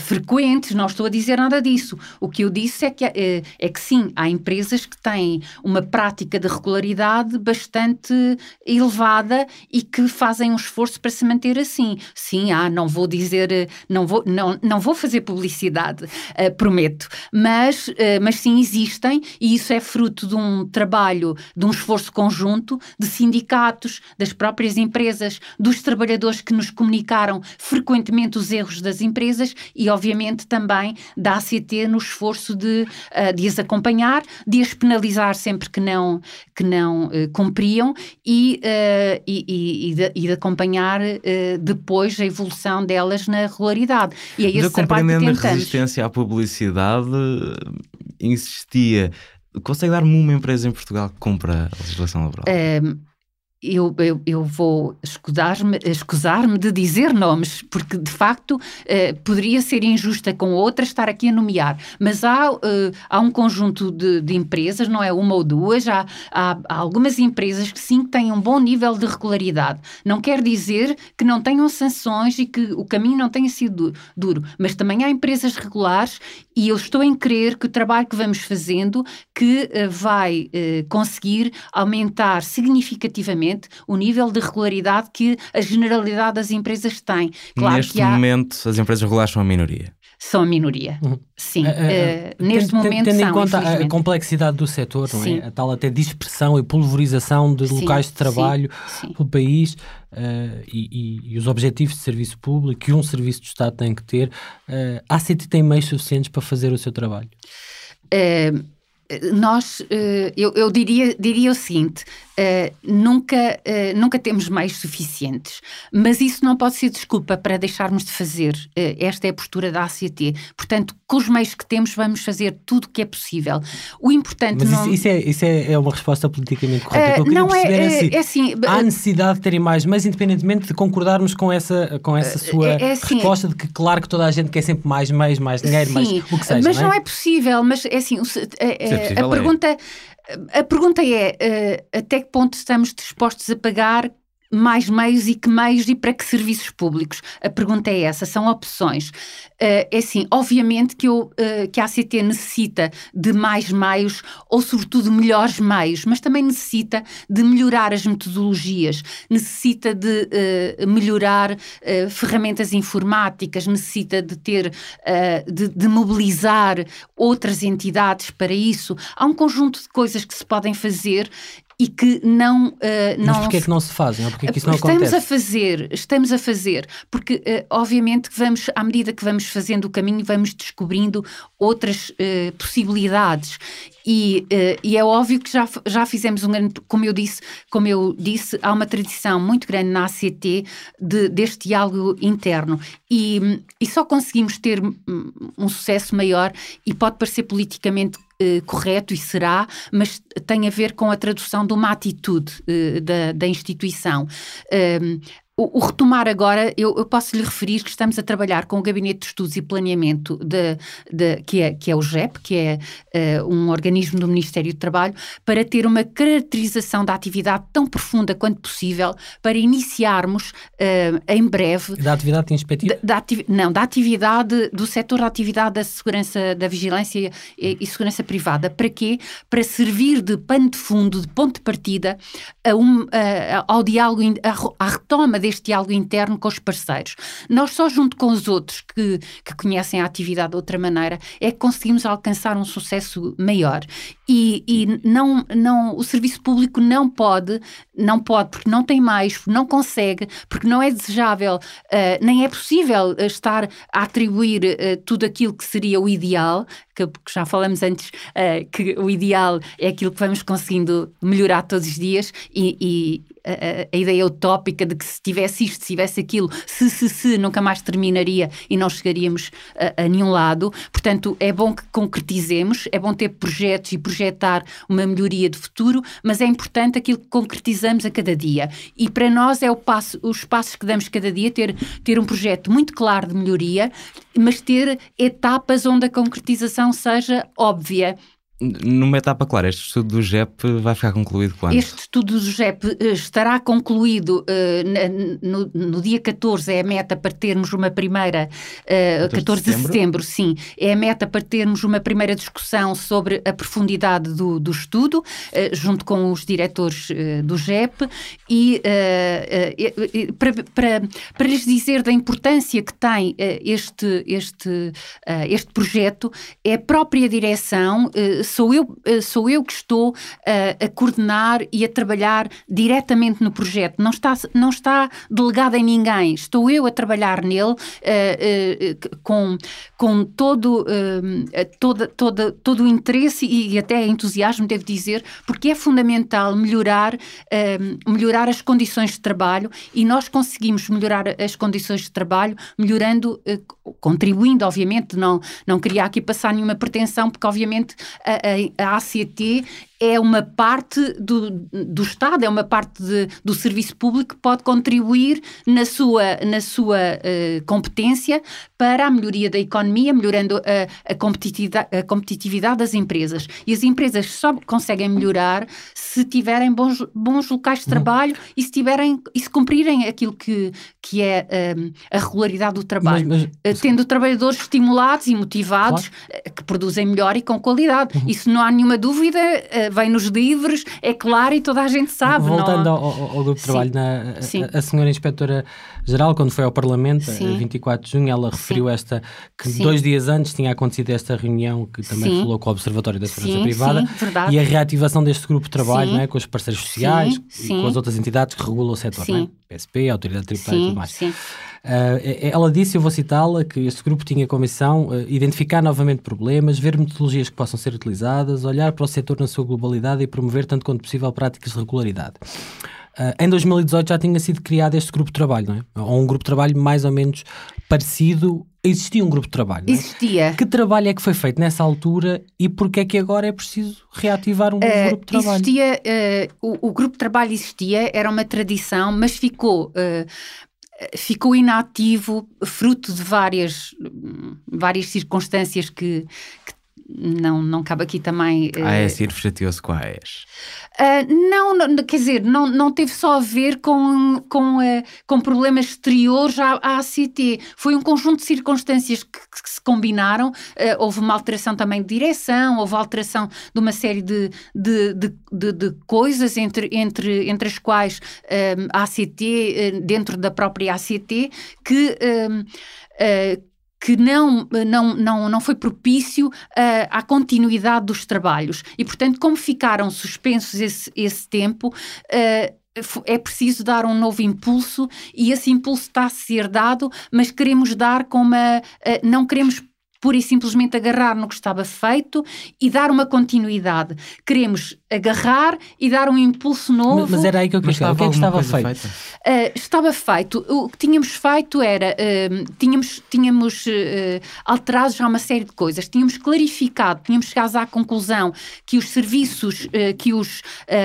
frequentes, não estou a dizer nada disso. O que eu disse é que, é que sim, há empresas que têm uma prática de regularidade bastante elevada e que fazem um esforço para se manter assim. Sim, ah, não vou dizer, não vou, não, não vou fazer publicidade, prometo mas, eh, mas sim existem e isso é fruto de um trabalho, de um esforço conjunto de sindicatos, das próprias empresas, dos trabalhadores que nos comunicaram frequentemente os erros das empresas e, obviamente, também da ACT no esforço de, eh, de as acompanhar, de as penalizar sempre que não, que não uh, cumpriam e, e, e, e, de, e, de, acompanhar depois a evolução delas na regularidade. E é esse que tentamos. a resistência à publicidade insistia. Consegue dar-me uma empresa em Portugal que cumpra a legislação laboral? Um eu, eu, eu vou escusar-me escusar de dizer nomes, porque de facto eh, poderia ser injusta com outras estar aqui a nomear, mas há, eh, há um conjunto de, de, empresas, não é uma ou duas, há, há, há, algumas empresas que sim têm um bom nível de regularidade. Não quer dizer que não tenham sanções e que o caminho não tenha sido duro, mas também há empresas regulares e eu estou em crer que o trabalho que vamos fazendo que eh, vai eh, conseguir aumentar significativamente o nível de regularidade que a generalidade das empresas tem. Claro Neste há... momento, as empresas regulares são a minoria. São a minoria, uhum. sim. Uh, uh, neste tem, momento Tendo são, em conta a complexidade do setor, não é? a tal até dispersão e pulverização de sim, locais de trabalho sim, sim. pelo país uh, e, e, e, os objetivos de serviço público que um serviço de Estado tem que ter, a ACT tem meios suficientes para fazer o seu trabalho? nós, eu, eu, diria, diria o seguinte: Uh, nunca, uh, nunca temos meios suficientes. Mas isso não pode ser desculpa para deixarmos de fazer. Uh, esta é a postura da ACT. Portanto, com os meios que temos, vamos fazer tudo o que é possível. O importante Mas não... isso, isso, é, isso é, é uma resposta politicamente correta. Uh, não é, é, assim, é assim, há necessidade de terem mais, mas independentemente de concordarmos com essa, com essa sua é assim, resposta de que, claro, que toda a gente quer sempre mais meios, mais dinheiro, sim, mais o que seja. Mas não é? não é possível. Mas é assim, a, a, a pergunta a pergunta é uh, até que ponto estamos dispostos a pagar mais meios e que meios e para que serviços públicos? A pergunta é essa, são opções. Uh, é assim, obviamente que, eu, uh, que a ACT necessita de mais meios ou, sobretudo, melhores meios, mas também necessita de melhorar as metodologias, necessita de uh, melhorar ferramentas informáticas, necessita de ter, de, de mobilizar outras entidades para isso. Há um conjunto de coisas que se podem fazer e que não... Uh, não Mas porquê é que não se fazem? Porquê é que isso não estamos acontece? a fazer, estamos a fazer, porque uh, obviamente que vamos, à medida que vamos fazendo o caminho, vamos descobrindo outras uh, possibilidades e, uh, e, é óbvio que já, já fizemos um grande, como eu disse, como eu disse, há uma tradição muito grande na ACT de, deste diálogo interno e, e só conseguimos ter um sucesso maior e pode parecer politicamente uh, correto e será, mas tem a ver com a tradução de uma atitude uh, da, da instituição. Um, o, o, retomar agora, eu, eu, posso lhe referir que estamos a trabalhar com o Gabinete de Estudos e Planeamento, de, de, que, é, que é o GEP, que é uh, um organismo do Ministério do Trabalho, para ter uma caracterização da atividade tão profunda quanto possível, para iniciarmos uh, em breve. Da atividade inspectiva? Da, da não, da atividade, do setor da atividade da segurança, da vigilância e, e, segurança privada. Para quê? Para servir de pano de fundo, de ponto de partida a um, ao diálogo, à retoma deste diálogo interno com os parceiros. Nós só junto com os outros que, que conhecem a atividade de outra maneira é que conseguimos alcançar um sucesso maior. E, e não, não, o serviço público não pode, não pode, porque não tem mais, não consegue, porque não é desejável, uh, nem é possível estar a atribuir uh, tudo aquilo que seria o ideal, que, que já falamos antes, uh, que o ideal é aquilo que vamos conseguindo melhorar todos os dias e, e a, a, ideia utópica de que se tivesse isto, se tivesse aquilo, se, se, se, nunca mais terminaria e não chegaríamos a, a nenhum lado. Portanto, é bom que concretizemos, é bom ter projetos e projetar uma melhoria de futuro, mas é importante aquilo que concretizamos a cada dia. E para nós é o passo, os passos que damos cada dia, ter, ter um projeto muito claro de melhoria, mas ter etapas onde a concretização seja óbvia numa etapa clara, este estudo do GEP vai ficar concluído quando? Este estudo do GEP eh, estará concluído uh, no, no, dia 14, é a meta para termos uma primeira. Uh, 14 de setembro? de setembro, sim. É a meta para termos uma primeira discussão sobre a profundidade do, do estudo, uh, junto com os diretores do GEP, e para, para, para lhes dizer da importância que tem este, este, este projeto, é a própria direção sou eu, eh, sou eu que estou a, eh, a coordenar e a trabalhar diretamente no projeto. Não está, não está delegado em ninguém. Estou eu a trabalhar nele uh, uh, com, com todo, uh, todo o interesse e, e, até entusiasmo, devo dizer, porque é fundamental melhorar, melhorar as condições de trabalho e nós conseguimos melhorar as condições de trabalho melhorando, contribuindo, obviamente, não, não queria aqui passar nenhuma pretensão, porque obviamente a, a ACT é uma parte do, do Estado, é uma parte de, do serviço público que pode contribuir na sua, na sua uh, competência para a melhoria da economia, melhorando a, a, competitividade, a competitividade das empresas. E as empresas só conseguem melhorar se tiverem bons, bons locais de trabalho e se tiverem e se cumprirem aquilo que, que é um, a regularidade do trabalho. Mas, mas... Tendo trabalhadores estimulados e motivados claro. que produzem melhor e com qualidade. Uhum. Isso não há nenhuma dúvida vem nos livros, é claro e toda a gente sabe. Voltando não... ao, ao, grupo de trabalho, na, a, a, senhora inspetora-geral, quando foi ao Parlamento, Sim. 24 de junho, ela referiu Sim. esta, que Sim. dois dias antes tinha acontecido esta reunião, que também falou com o Observatório da Segurança Privada, e a reativação deste grupo de trabalho, não é, com os parceiros sociais e com as outras entidades que regulam o setor, é? PSP, Autoridade Tributária e tudo mais. Sim. Uh, ela disse, eu vou citá-la, que este grupo tinha como missão uh, identificar novamente problemas, ver metodologias que possam ser utilizadas, olhar para o setor na sua globalidade e promover, tanto quanto possível, práticas de regularidade. Uh, em 2018 já tinha sido criado este grupo de trabalho, não é? Ou um grupo de trabalho mais ou menos parecido. Existia um grupo de trabalho. É? Existia. Que trabalho é que foi feito nessa altura e porquê é que agora é preciso reativar um uh, grupo de trabalho? Existia, uh, o, o, grupo de trabalho existia, era uma tradição, mas ficou ficou inativo fruto de várias, várias circunstâncias que, que não, não cabe aqui também. A AES uh, chateou-se com a AES? Uh, não, não, quer dizer, não, não teve só a ver com, com, uh, com problemas exteriores à, à ACT. Foi um conjunto de circunstâncias que, que se combinaram. Uh, houve uma alteração também de direção, houve alteração de uma série de, de, de, de, de coisas, entre, entre, entre as quais a ACT, dentro da própria ACT, que que não, não, não, não foi propício uh, à continuidade dos trabalhos. E, portanto, como ficaram suspensos esse, esse tempo, uh, é preciso dar um novo impulso e esse impulso está a ser dado, mas queremos dar com uma. Uh, não queremos pura e simplesmente agarrar no que estava feito e dar uma continuidade. Queremos agarrar e dar um impulso novo. Mas, mas era aí que eu queria chegar. O que é que estava feito? Uh, estava feito. O que tínhamos feito era. Uh, tínhamos tínhamos uh, alterado já uma série de coisas. Tínhamos clarificado, tínhamos chegado à conclusão que os serviços, que os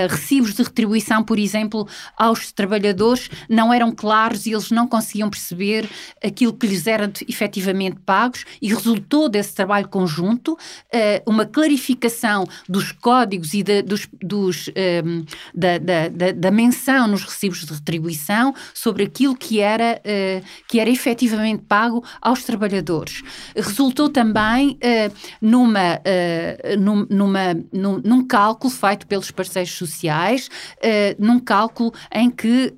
recibos de retribuição, por exemplo, aos trabalhadores não eram claros e eles não conseguiam perceber aquilo que lhes era efetivamente pagos e resultou todo esse trabalho conjunto, uh, uma clarificação dos códigos e de, dos, dos, um, ehm, da, da, da, da, menção nos recibos de retribuição sobre aquilo que era, uh, que era efetivamente pago aos trabalhadores. Resultou também uh, numa, num, numa, num, num, cálculo feito pelos parceiros sociais, num cálculo em que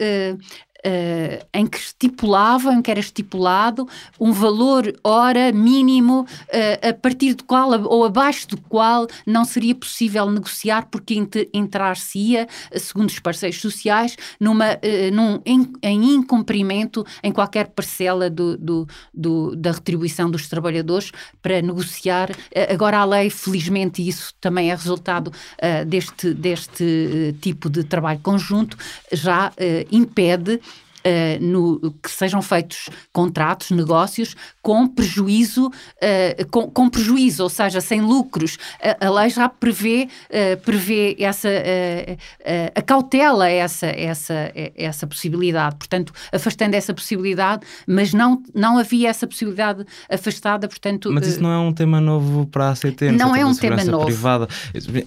uh, em que estipulavam, em que era estipulado um valor hora mínimo uh, a partir do qual ou abaixo do qual não seria possível negociar porque entrar-se-ia, segundo os parceiros sociais, numa, uh, num, em, em, incumprimento em qualquer parcela do, do, do, da retribuição dos trabalhadores para negociar. agora a lei, felizmente, isso também é resultado deste, deste tipo de trabalho conjunto, já impede uh, no, que sejam feitos contratos, negócios com prejuízo, uh, com, com, prejuízo, ou seja, sem lucros. A, a lei já prevê, uh, prevê essa, a cautela essa, essa, essa possibilidade. Portanto, afastando essa possibilidade, mas não, não havia essa possibilidade afastada, portanto... Mas isso não é um tema novo para a ACT? Não é um tema novo. Privada.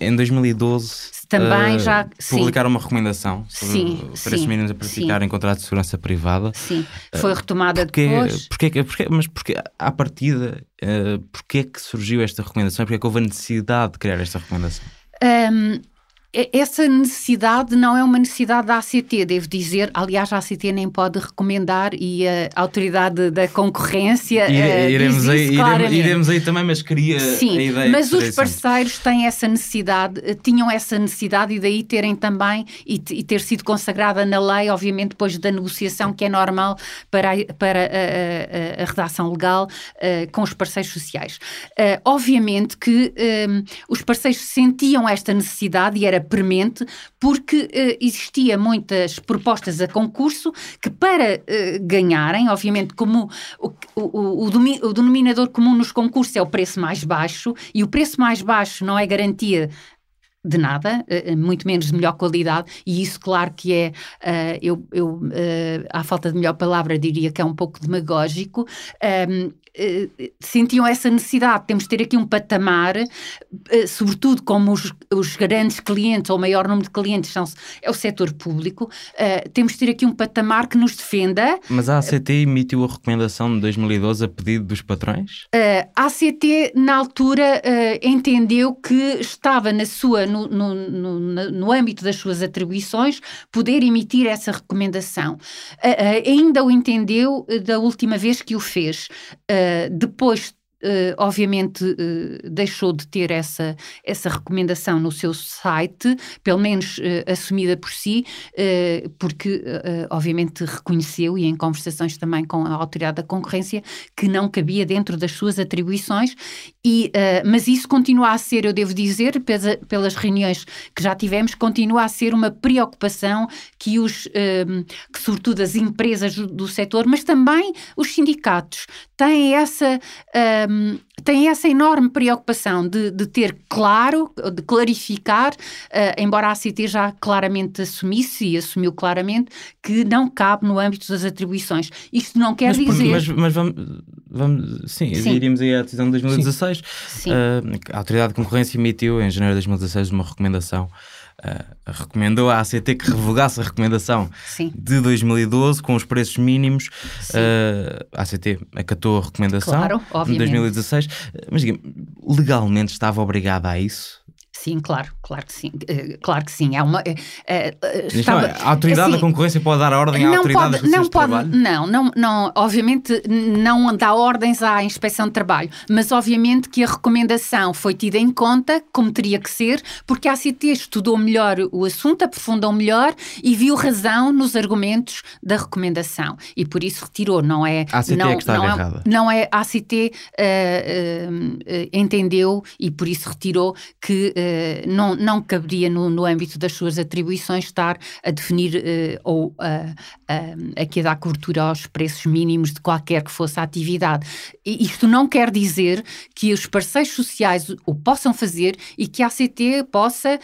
Em 2012 também uh, já publicar uma recomendação sobre sim, preços sim, mínimos a praticar sim. em contratos de segurança privada. Sim, foi eh, retomada uh, porque, depois. Porque, porque, mas porque à partida, uh, porque é que surgiu esta recomendação? Porque é que houve a necessidade de criar esta recomendação? Um, essa necessidade não é uma necessidade da ACT, devo dizer. Aliás, a ACT nem pode recomendar e a autoridade da concorrência. Ire, uh, iremos, aí, iremos, iremos, aí também, mas queria Sim, a ideia. Mas os parceiros têm essa necessidade, eh, tinham essa necessidade e daí terem também e, e, ter sido consagrada na lei, obviamente, depois da negociação que é normal para a, para a, a, a redação legal uh, com os parceiros sociais. Uh, obviamente que um, os parceiros sentiam esta necessidade e era premente, porque uh, existia muitas propostas a concurso que para uh, ganharem, obviamente como o, o, o, o, denominador comum nos concursos é o preço mais baixo, e o preço mais baixo não é garantia de nada, eh, muito menos de melhor qualidade, e isso, claro, que é, eu, eu à falta de melhor palavra, diria que é um pouco demagógico. Ehm, eh, sentiam essa necessidade. Temos de ter aqui um patamar, uh, sobretudo como os, os, grandes clientes, ou o maior número de clientes são, é o setor público, temos de ter aqui um patamar que nos defenda. Mas a ACT emitiu a recomendação de 2012 a pedido dos patrões? a ACT, na altura, entendeu que estava na sua, no, no, no, no, âmbito das suas atribuições poder emitir essa recomendação. ainda o entendeu da última vez que o fez. Uh, depois Uh, obviamente uh, deixou de ter essa, essa recomendação no seu site, pelo menos uh, assumida por si, porque obviamente reconheceu, e em conversações também com a autoridade da concorrência, que não cabia dentro das suas atribuições, e, mas isso continua a ser, eu devo dizer, pela, pelas reuniões que já tivemos, continua a ser uma preocupação que os, que sobretudo as empresas do, do setor, mas também os sindicatos, têm essa um, tem essa enorme preocupação de, de ter claro, de clarificar, uh, embora a ACT já claramente assumisse e assumiu claramente que não cabe no âmbito das atribuições. Isto não quer mas, dizer. Mas, mas vamos, vamos, sim, sim, iríamos aí à decisão de 2016. Sim. Uh, a Autoridade de Concorrência emitiu em janeiro de 2016 uma recomendação uh, recomendou à ACT que revogasse a recomendação Sim. de 2012 com os preços mínimos. Uh, a ACT acatou a recomendação claro, de 2016, mas diga legalmente estava obrigada a isso? Sim, claro, claro que sim. Uh, claro que sim. É uma, uh, uh, estava, a autoridade assim, da concorrência pode dar ordem à autoridade pode, não pode, não, não, não, obviamente não dá ordens à inspeção de trabalho, mas obviamente que a recomendação foi tida em conta, como teria que ser, porque a ACT estudou melhor o assunto, aprofundou melhor e viu razão nos argumentos da recomendação e por isso retirou, não é? A ACT não, é que não. É, não é, a ACT entendeu e por isso retirou que eh, não, não caberia no, no âmbito das suas atribuições estar a definir uh, ou uh, aqui a dar cobertura aos preços mínimos de qualquer que fosse a atividade. Isto não quer dizer que os parceiros sociais o possam fazer e que a ACT possa,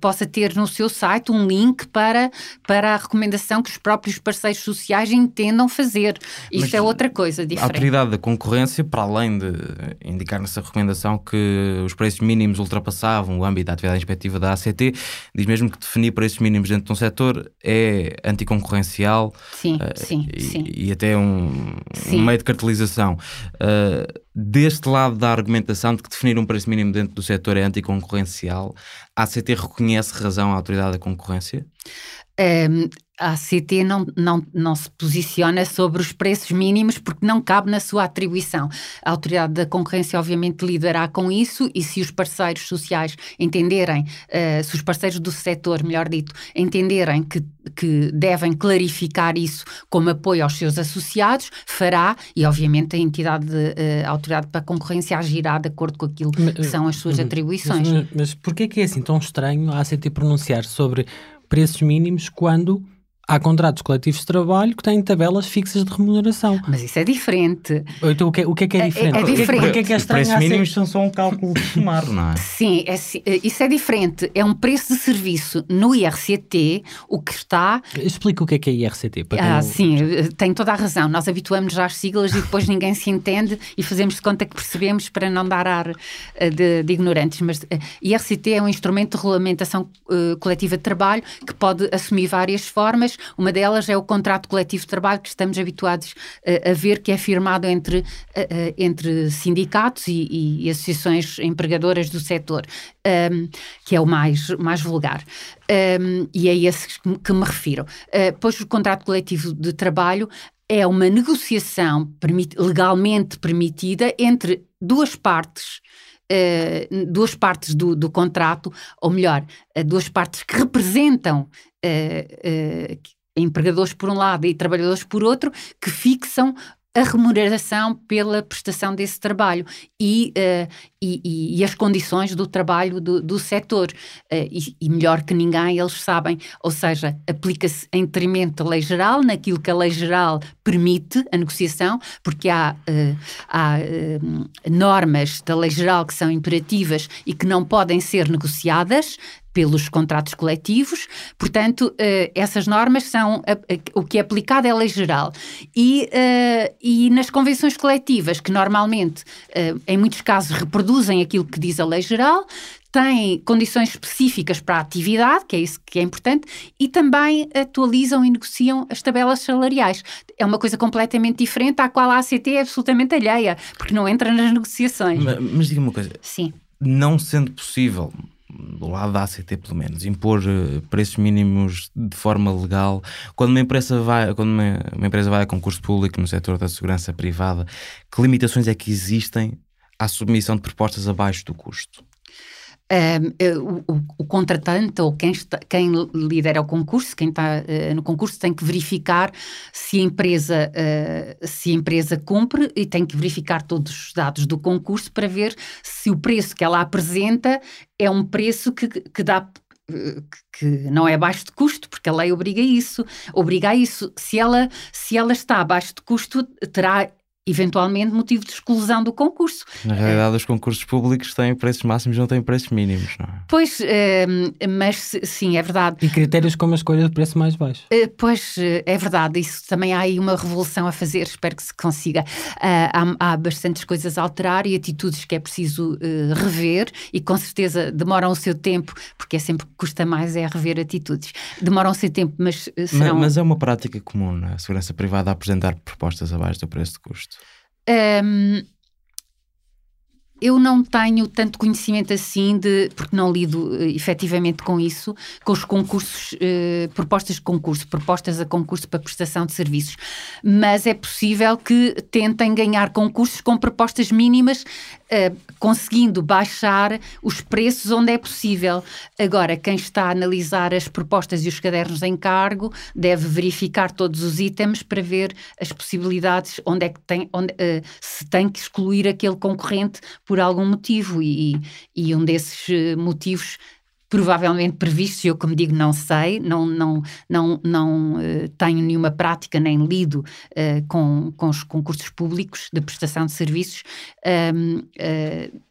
possa ter no seu site um link para, para a recomendação que os próprios parceiros sociais entendam fazer. Isto Mas é outra coisa diferente. A autoridade da concorrência, para além de indicar nessa recomendação que os preços mínimos ultrapassados o âmbito da atividade inspectiva da ACT, diz mesmo que definir preços mínimos dentro de um setor é anticoncorrencial sim, uh, sim, e, sim. e, até um, um, meio de cartelização. Uh, deste lado da argumentação de que definir um preço mínimo dentro do setor é anticoncorrencial, a ACT reconhece razão à autoridade da concorrência? Um, a ACT não, não, não se posiciona sobre os preços mínimos porque não cabe na sua atribuição. A Autoridade da Concorrência, obviamente, lidará com isso e se os parceiros sociais entenderem, uh, se os parceiros do setor, melhor dito, entenderem que, que devem clarificar isso como apoio aos seus associados, fará e, obviamente, a entidade, de, uh, a Autoridade da Concorrência agirá de acordo com aquilo que são as suas atribuições. Mas, mas, mas porquê é que é assim tão estranho a ACT pronunciar sobre preços mínimos quando Há contratos coletivos de trabalho que têm tabelas fixas de remuneração. Mas isso é diferente. Então o que, é, o que é que é, diferente? É, é diferente. Porque é que é estranho? Os preços mínimos são só um cálculo de somar, não é? Sim, é, isso é diferente. É um preço de serviço. No IRCT, o que está... Explica o que é que é IRCT. Para ah, sim, tem toda a razão. Nós habituamos-nos às siglas e depois ninguém se entende e fazemos de conta que percebemos para não dar ar eh, de, de ignorantes. Mas IRCT é um instrumento de regulamentação uh, coletiva de trabalho que pode assumir várias formas uma delas é o contrato coletivo de trabalho que estamos habituados a, a ver, que é firmado entre, entre sindicatos e, e, associações empregadoras do setor, um, que é o mais, mais vulgar. Um, e é esse que me refiro. Uh, pois o contrato coletivo de trabalho é uma negociação legalmente permitida entre duas partes Uh, duas partes do, do, contrato, ou melhor, duas partes que representam, uh, empregadores por um lado e trabalhadores por outro, que fixam a remuneração pela prestação desse trabalho. E, uh, e, e, as condições do trabalho do, do setor. Uh, e, e, melhor que ninguém, eles sabem, ou seja, aplica-se em detrimento da lei geral, naquilo que a lei geral permite a negociação, porque há, uh, há normas da lei geral que são imperativas e que não podem ser negociadas, pelos contratos coletivos, portanto, uh, essas normas são o que é aplicado é lei geral. E, uh, e nas convenções coletivas, que normalmente, uh, em muitos casos, reproduzem aquilo que diz a lei geral, têm condições específicas para a atividade, que é isso que é importante, e também atualizam e negociam as tabelas salariais. É uma coisa completamente diferente à qual a ACT é absolutamente alheia, porque não entra nas negociações. Mas, mas diga uma coisa. Sim. Não sendo possível do lado da ACT pelo menos, impor uh, preços mínimos de forma legal. Quando uma empresa vai, quando uma, uma, empresa vai a concurso público no setor da segurança privada, que limitações é que existem à submissão de propostas abaixo do custo? Um, o, o, contratante ou quem, está, quem lidera o concurso, quem está uh, no concurso, tem que verificar se a, empresa, uh, se a empresa cumpre e tem que verificar todos os dados do concurso para ver se o preço que ela apresenta é um preço que, que dá que não é abaixo de custo, porque a lei obriga isso, obriga a isso. Se ela, se ela está abaixo de custo, terá eventualmente motivo de exclusão do concurso. Na realidade, é. os concursos públicos têm preços máximos, não têm preços mínimos, não é? Pois, é, mas sim, é verdade. E critérios como a escolha de preço mais baixo. É, pois, é verdade, isso também há aí uma revolução a fazer, espero que se consiga. Uh, há, há bastantes coisas a alterar e atitudes que é preciso uh, rever e com certeza demoram o seu tempo, porque é sempre que custa mais é rever atitudes. Demoram o seu tempo, mas serão... Mas, mas é uma prática comum, não é? A segurança privada apresentar propostas abaixo do preço de custo. Um, eu não tenho tanto conhecimento assim de, porque não lido uh, efetivamente com isso, com os concursos, uh, propostas de concurso, propostas a concurso para prestação de serviços. Mas é possível que tentem ganhar concursos com propostas mínimas uh, conseguindo baixar os preços onde é possível. Agora, quem está a analisar as propostas e os cadernos de encargo deve verificar todos os itens para ver as possibilidades, onde é que tem, onde, uh, se tem que excluir aquele concorrente por algum motivo. E, e um desses eh, motivos provavelmente previstos, eu como digo não sei, não, não, não, não uh, tenho nenhuma prática nem lido uh, com, com os concursos públicos de prestação de serviços, um, uh,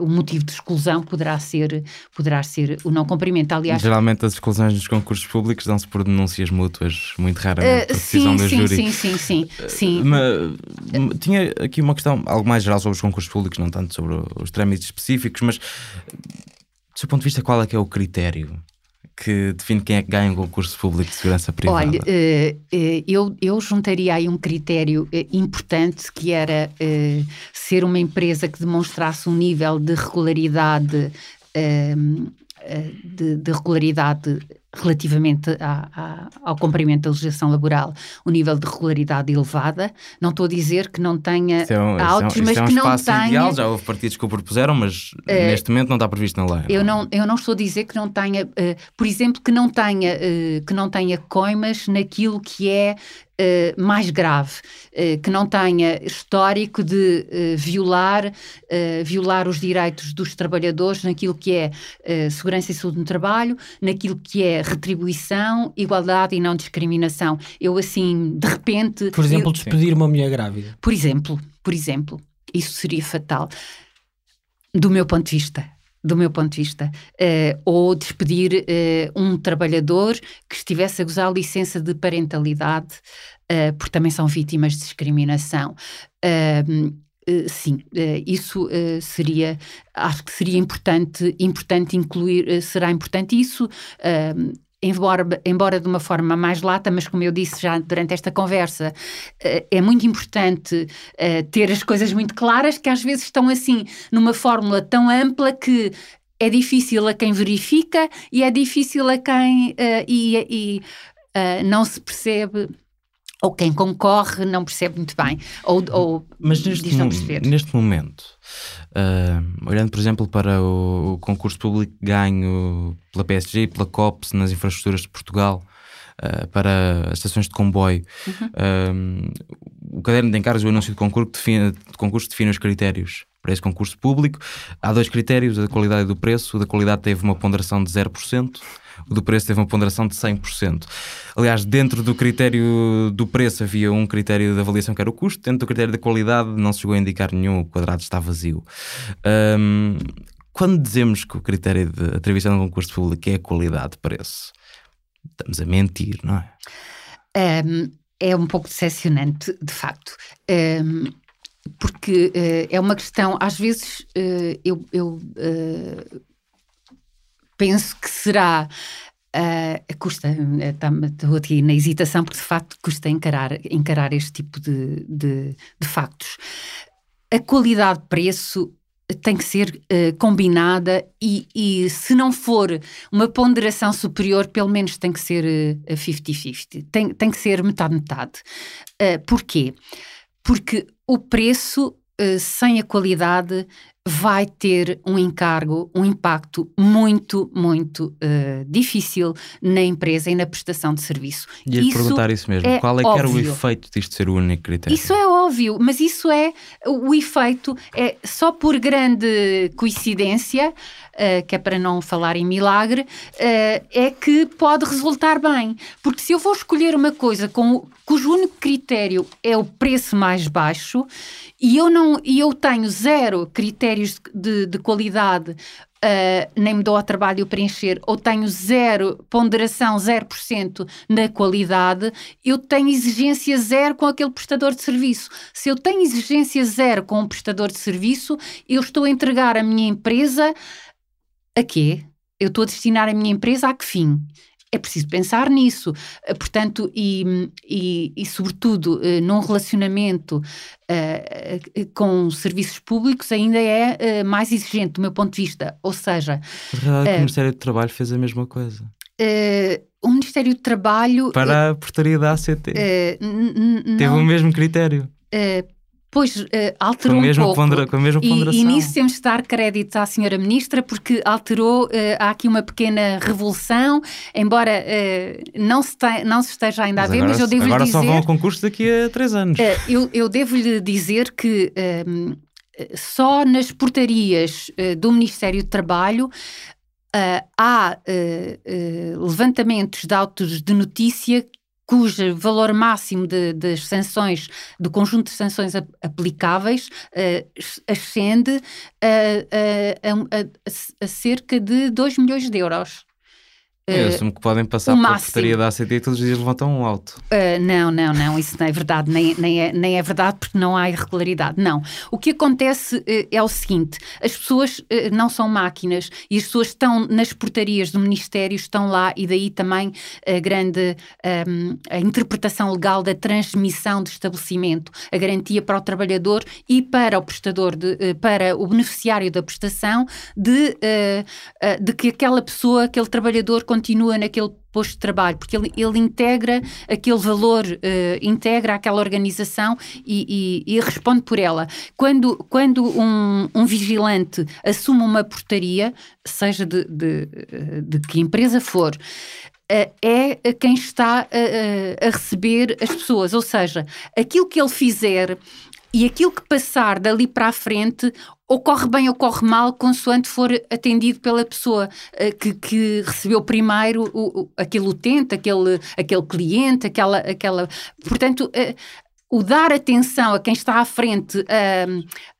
o motivo de exclusão poderá ser, poderá ser o não cumprimento. Aliás, Geralmente as exclusões dos concursos públicos dão-se por denúncias mútuas, muito raramente por decisão sim, da sim, júri. Sim, sim, sim. sim. Mas, tinha aqui uma questão algo mais geral sobre os concursos públicos, não tanto sobre os trâmites específicos, mas do seu ponto de vista, qual é que é o critério que define quem é que ganha um concurso público de segurança privada? Olha, eh, eh, eu, eu juntaria aí um critério eh, importante que era ser uma empresa que demonstrasse um nível de regularidade de, de regularidade relativamente à, à, ao cumprimento da legislação laboral, o nível de regularidade elevada. Não estou a dizer que não tenha é um, autos, isso é um, mas é um que não tenha. ideal, já houve partidos que o propuseram, mas neste momento não está previsto na lei. Eu não, eu não estou a dizer que não tenha, eh, por exemplo, que não tenha, eh, que não tenha coimas naquilo que é eh, mais grave, eh, que não tenha histórico de eh, violar, violar os direitos dos trabalhadores naquilo que é segurança e saúde no trabalho, naquilo que é retribuição, igualdade e não discriminação. Eu assim, de repente, Por exemplo, eu- despedir uma mulher grávida. por exemplo, por exemplo, isso seria fatal do meu ponto de vista. Do meu ponto de vista, Eh, ou despedir eh, um trabalhador que estivesse a gozar licença de parentalidade, eh, porque também são vítimas de discriminação. Sim, isso seria, acho que seria importante, importante incluir, será importante isso. Embora, embora de uma forma mais lata, mas como eu disse já durante esta conversa, eh, é muito importante eh, ter as coisas muito claras, que às vezes estão assim numa fórmula tão ampla que é difícil a quem verifica e é difícil a quem eh, e, e, eh, não se percebe ou quem concorre não percebe muito bem ou, ou Mas neste, diz não perceber. neste momento, ah, olhando por exemplo para o, o concurso público ganho pela PSG pela COPS nas infraestruturas de Portugal, ah, para as estações de comboio, Uhum. o caderno de encargos do anúncio de concurso, define, de concurso define os critérios para esse concurso público. Há dois critérios, a da qualidade e do preço. O da qualidade teve uma ponderação de 0%, o do preço teve uma ponderação de 100%. Aliás, dentro do critério do preço havia um critério de avaliação que era o custo, dentro do critério da qualidade não se chegou a indicar nenhum, o quadrado está vazio. Hum, quando dizemos que o critério de atribuição de um concurso público é a qualidade de preço, estamos a mentir, não é? Um, é um pouco decepcionante, de facto. Um, porque uh, é uma questão, às vezes uh, eu, eu uh, penso que será. Uh, custa, estou aqui na hesitação, porque de facto custa encarar, encarar este tipo de, de, de factos. A qualidade-preço tem que ser uh, combinada e, e, se não for uma ponderação superior, pelo menos tem que ser 50-50. Uh, tem, tem que ser metade-metade. Uh, porquê? Porque o preço sem a qualidade vai ter um encargo, um impacto muito, muito uh, difícil na empresa e na prestação de serviço. E isso perguntar isso mesmo. É Qual é que era o efeito disto ser o único critério? Isso é óbvio, mas isso é o efeito, é só por grande coincidência, uh, que é para não falar em milagre, uh, é que pode resultar bem. Porque se eu vou escolher uma coisa com, cujo único critério é o preço mais baixo e eu, não, e eu tenho zero critérios de, de qualidade, uh, nem me dou ao trabalho preencher, ou tenho zero ponderação, 0% na qualidade, eu tenho exigência zero com aquele prestador de serviço. Se eu tenho exigência zero com um prestador de serviço, eu estou a entregar a minha empresa a quê? Eu estou a destinar a minha empresa a que fim? É preciso pensar nisso. Portanto, e, e, e sobretudo num relacionamento uh, com serviços públicos, ainda é uh, mais exigente do meu ponto de vista. Ou seja. Na verdade, uh, o Ministério do Trabalho fez a mesma coisa. o Ministério do Trabalho. Para a portaria da ACT. Teve o mesmo critério. Pois uh, alterou com um pouco. Pondera, com a mesma ponderação. E, e nisso temos de dar crédito à senhora Ministra, porque alterou, uh, há aqui uma pequena revolução, embora uh, não, se te, não se esteja ainda mas a ver, agora, mas eu devo agora lhe dizer... Agora só vão ao concurso daqui a três anos. eu eu devo-lhe dizer que um, só nas portarias do Ministério do Trabalho há levantamentos de autos de notícia cujo valor máximo de, das sanções, do conjunto de sanções aplicáveis, uh, ascende a, a, a, a, cerca de 2 milhões de euros. Eu assumo que podem passar pela portaria da ACT e todos os dias levantam um alto. Uh, não, não, não, isso não é verdade, nem, nem, é, nem é verdade porque não há irregularidade. Não. O que acontece uh, é o seguinte: as pessoas uh, não são máquinas e as pessoas estão nas portarias do Ministério, estão lá, e daí também a grande um, a interpretação legal da transmissão de estabelecimento, a garantia para o trabalhador e para o prestador, de, para o beneficiário da prestação, de, de que aquela pessoa, aquele trabalhador, continua naquele posto de trabalho, porque ele, ele integra aquele valor, uh, integra aquela organização e, e, e, responde por ela. Quando, quando um, um vigilante assume uma portaria, seja de, de, de que empresa for, Uh, é quem está uh, a receber as pessoas. Ou seja, aquilo que ele fizer e aquilo que passar dali para a frente ou corre bem ou corre mal, consoante for atendido pela pessoa uh, que, que, recebeu primeiro o, aquele utente, aquele, aquele cliente, aquela. aquela... Portanto, uh, o dar atenção a quem está à frente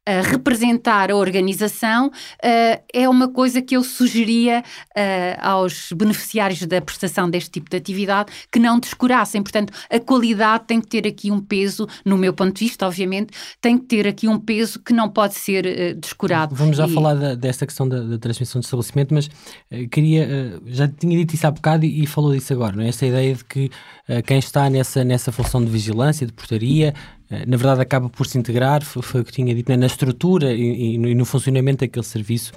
a representar a organização uh, é uma coisa que eu sugeria uh, aos beneficiários da prestação deste tipo de atividade que não descurassem. Portanto, a qualidade tem que ter aqui um peso, no meu ponto de vista, obviamente, tem que ter aqui um peso que não pode ser uh, descurado. Vamos já e... falar da, desta questão da, da, transmissão de estabelecimento, mas queria, já tinha dito isso há bocado e, e falou disso agora, não é? esta ideia de que quem está nessa, nessa função de vigilância, de portaria, eh, na verdade acaba por se integrar, foi, o que tinha dito, né, na estrutura e, e, no funcionamento daquele serviço.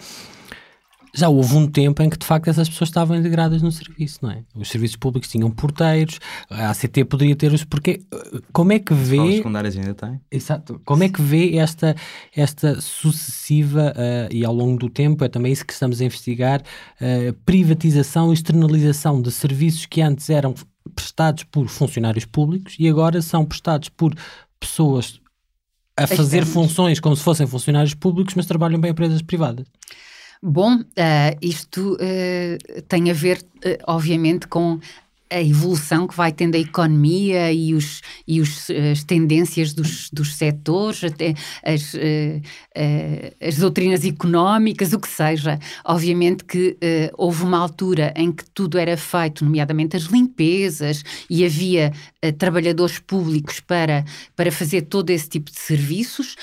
Já houve um tempo em que de facto essas pessoas estavam integradas no serviço, não é? Os serviços públicos tinham porteiros, a ACT poderia ter os. Porque como é que vê. As secundárias ainda têm. Exato. Como é que vê esta, esta sucessiva uh, e ao longo do tempo, é também isso que estamos a investigar, uh, privatização e externalização de serviços que antes eram prestados por funcionários públicos e agora são prestados por pessoas a fazer funções como se fossem funcionários públicos, mas trabalham para empresas privadas? Bom, uh, isto uh, tem a ver, uh, obviamente, com a evolução que vai tendo a economia e, os, e os, as tendências dos, dos setores, até as, uh, uh, as doutrinas económicas, o que seja. Obviamente que uh, houve uma altura em que tudo era feito, nomeadamente as limpezas, e havia trabalhadores públicos para, para fazer todo esse tipo de serviços.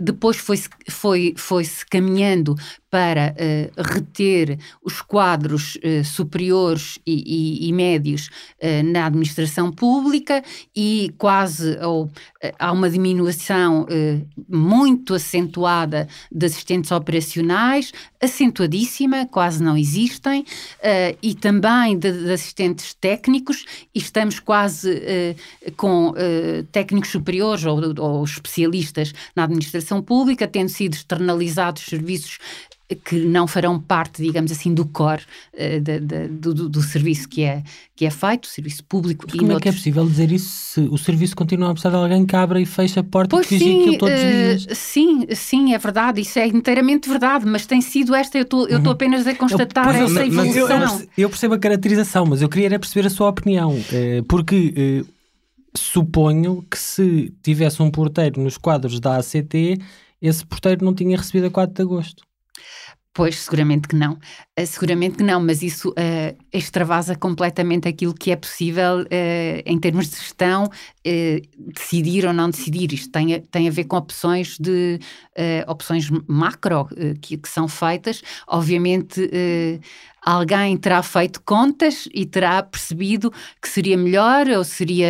depois foi-se foi, foi -se caminhando para uh, reter os quadros uh, superiores e, e, e médios uh, na administração pública e quase ou, há uma diminuição muito acentuada de assistentes operacionais, acentuadíssima, quase não existem, e também de, de, assistentes técnicos, e estamos quase com técnicos superiores ou, ou especialistas na administração pública, tendo sido externalizados serviços que não farão parte, digamos assim, do core uh, de, de, do, do, serviço que é, que é feito, serviço público. Mas e como noutros... é que é possível dizer isso se o serviço continua a precisar de alguém que abra e fecha a porta pois e sim, aquilo todos uh, os eh, dias? Sim, sim, é verdade, isso é inteiramente verdade, mas tem sido esta, eu estou uhum. apenas a constatar eu, essa evolução. Eu, eu, percebo a caracterização, mas eu queria perceber a sua opinião, uh, porque suponho que se tivesse um porteiro nos quadros da ACT, esse porteiro não tinha recebido a 4 de agosto. Pois, seguramente que não. Uh, seguramente que não, mas isso uh, extravasa completamente aquilo que é possível uh, em termos de gestão, decidir ou não decidir. Isto tem a, tem a ver com opções de opções macro que, que, são feitas. Obviamente alguém terá feito contas e terá percebido que seria melhor ou seria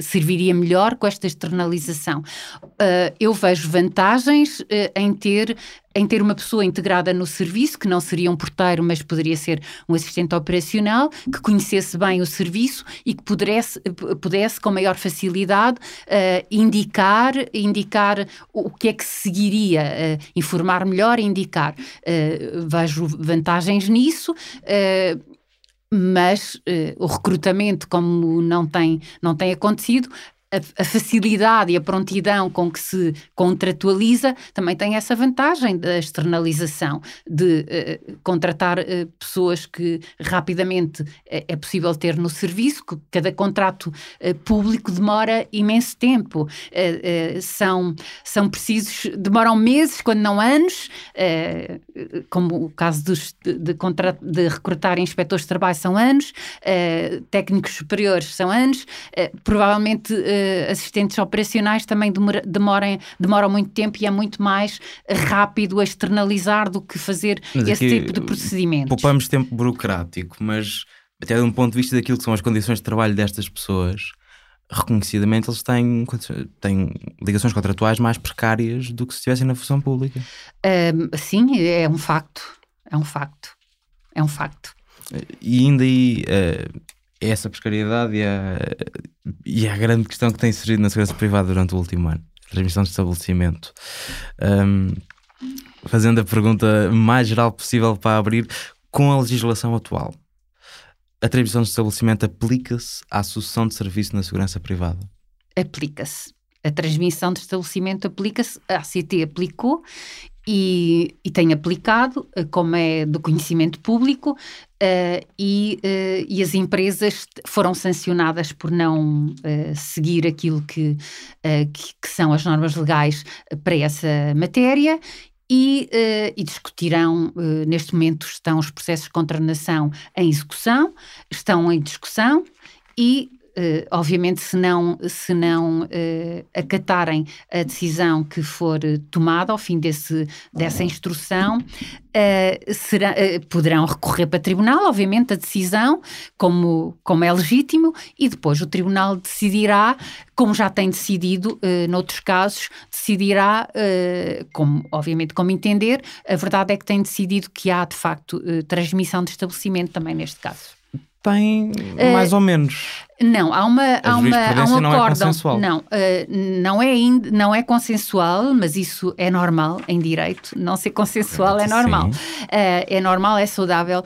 serviria melhor com esta externalização. Uh, eu vejo vantagens uh, em ter em ter uma pessoa integrada no serviço, que não seria um porteiro, mas poderia ser um assistente operacional, que conhecesse bem o serviço e que pudesse, pudesse com maior facilidade, uh, indicar, indicar o que é que seguiria, uh, informar melhor indicar. Uh, vejo vantagens nisso mas uh, o recrutamento, como não tem, não tem acontecido, a, a, facilidade e a prontidão com que se contratualiza também tem essa vantagem da externalização, de uh, contratar uh, pessoas que rapidamente é, é, possível ter no serviço, que cada contrato uh, público demora imenso tempo. são, são precisos, demoram meses, quando não anos, como o caso dos, de, de, de recrutar inspectores de trabalho são anos, técnicos superiores são anos, provavelmente uh, assistentes operacionais também demora, demoram, demoram muito tempo e é muito mais rápido a externalizar do que fazer mas esse tipo de procedimentos. Poupamos tempo burocrático, mas até de um ponto de vista daquilo que são as condições de trabalho destas pessoas, reconhecidamente eles têm, têm ligações contratuais mais precárias do que se estivessem na função pública. sim, é um facto. É um facto. É um facto. e ainda aí uh, essa precariedade e a, e a grande questão que tem surgido na segurança privada durante o último ano, transmissão de estabelecimento. Um, fazendo a pergunta mais geral possível para abrir, com a legislação atual, a transmissão de estabelecimento aplica-se à sucessão de serviço na segurança privada? Aplica-se. A transmissão de estabelecimento aplica-se, a ACT aplicou e, e tem aplicado, eh, como é do conhecimento público, uh, e, uh, e, as empresas foram sancionadas por não uh, seguir aquilo que, que, que, são as normas legais para essa matéria. E, e discutirão, neste momento estão os processos de condenação em execução, estão em discussão e Uh, obviamente, se não, se não uh, acatarem a decisão que for tomada ao fim desse, dessa instrução, uh, será, poderão recorrer para o tribunal, obviamente, a decisão, como, como é legítimo, e depois o tribunal decidirá, como já tem decidido noutros casos, decidirá, como, obviamente, como entender. A verdade é que tem decidido que há, de facto, transmissão de estabelecimento também neste caso tem mais uh, ou menos. Não, há uma há uma há um não É consensual. Não, uh, não é não é consensual, mas isso é normal em direito. Não ser consensual é normal. Uh, é normal, é saudável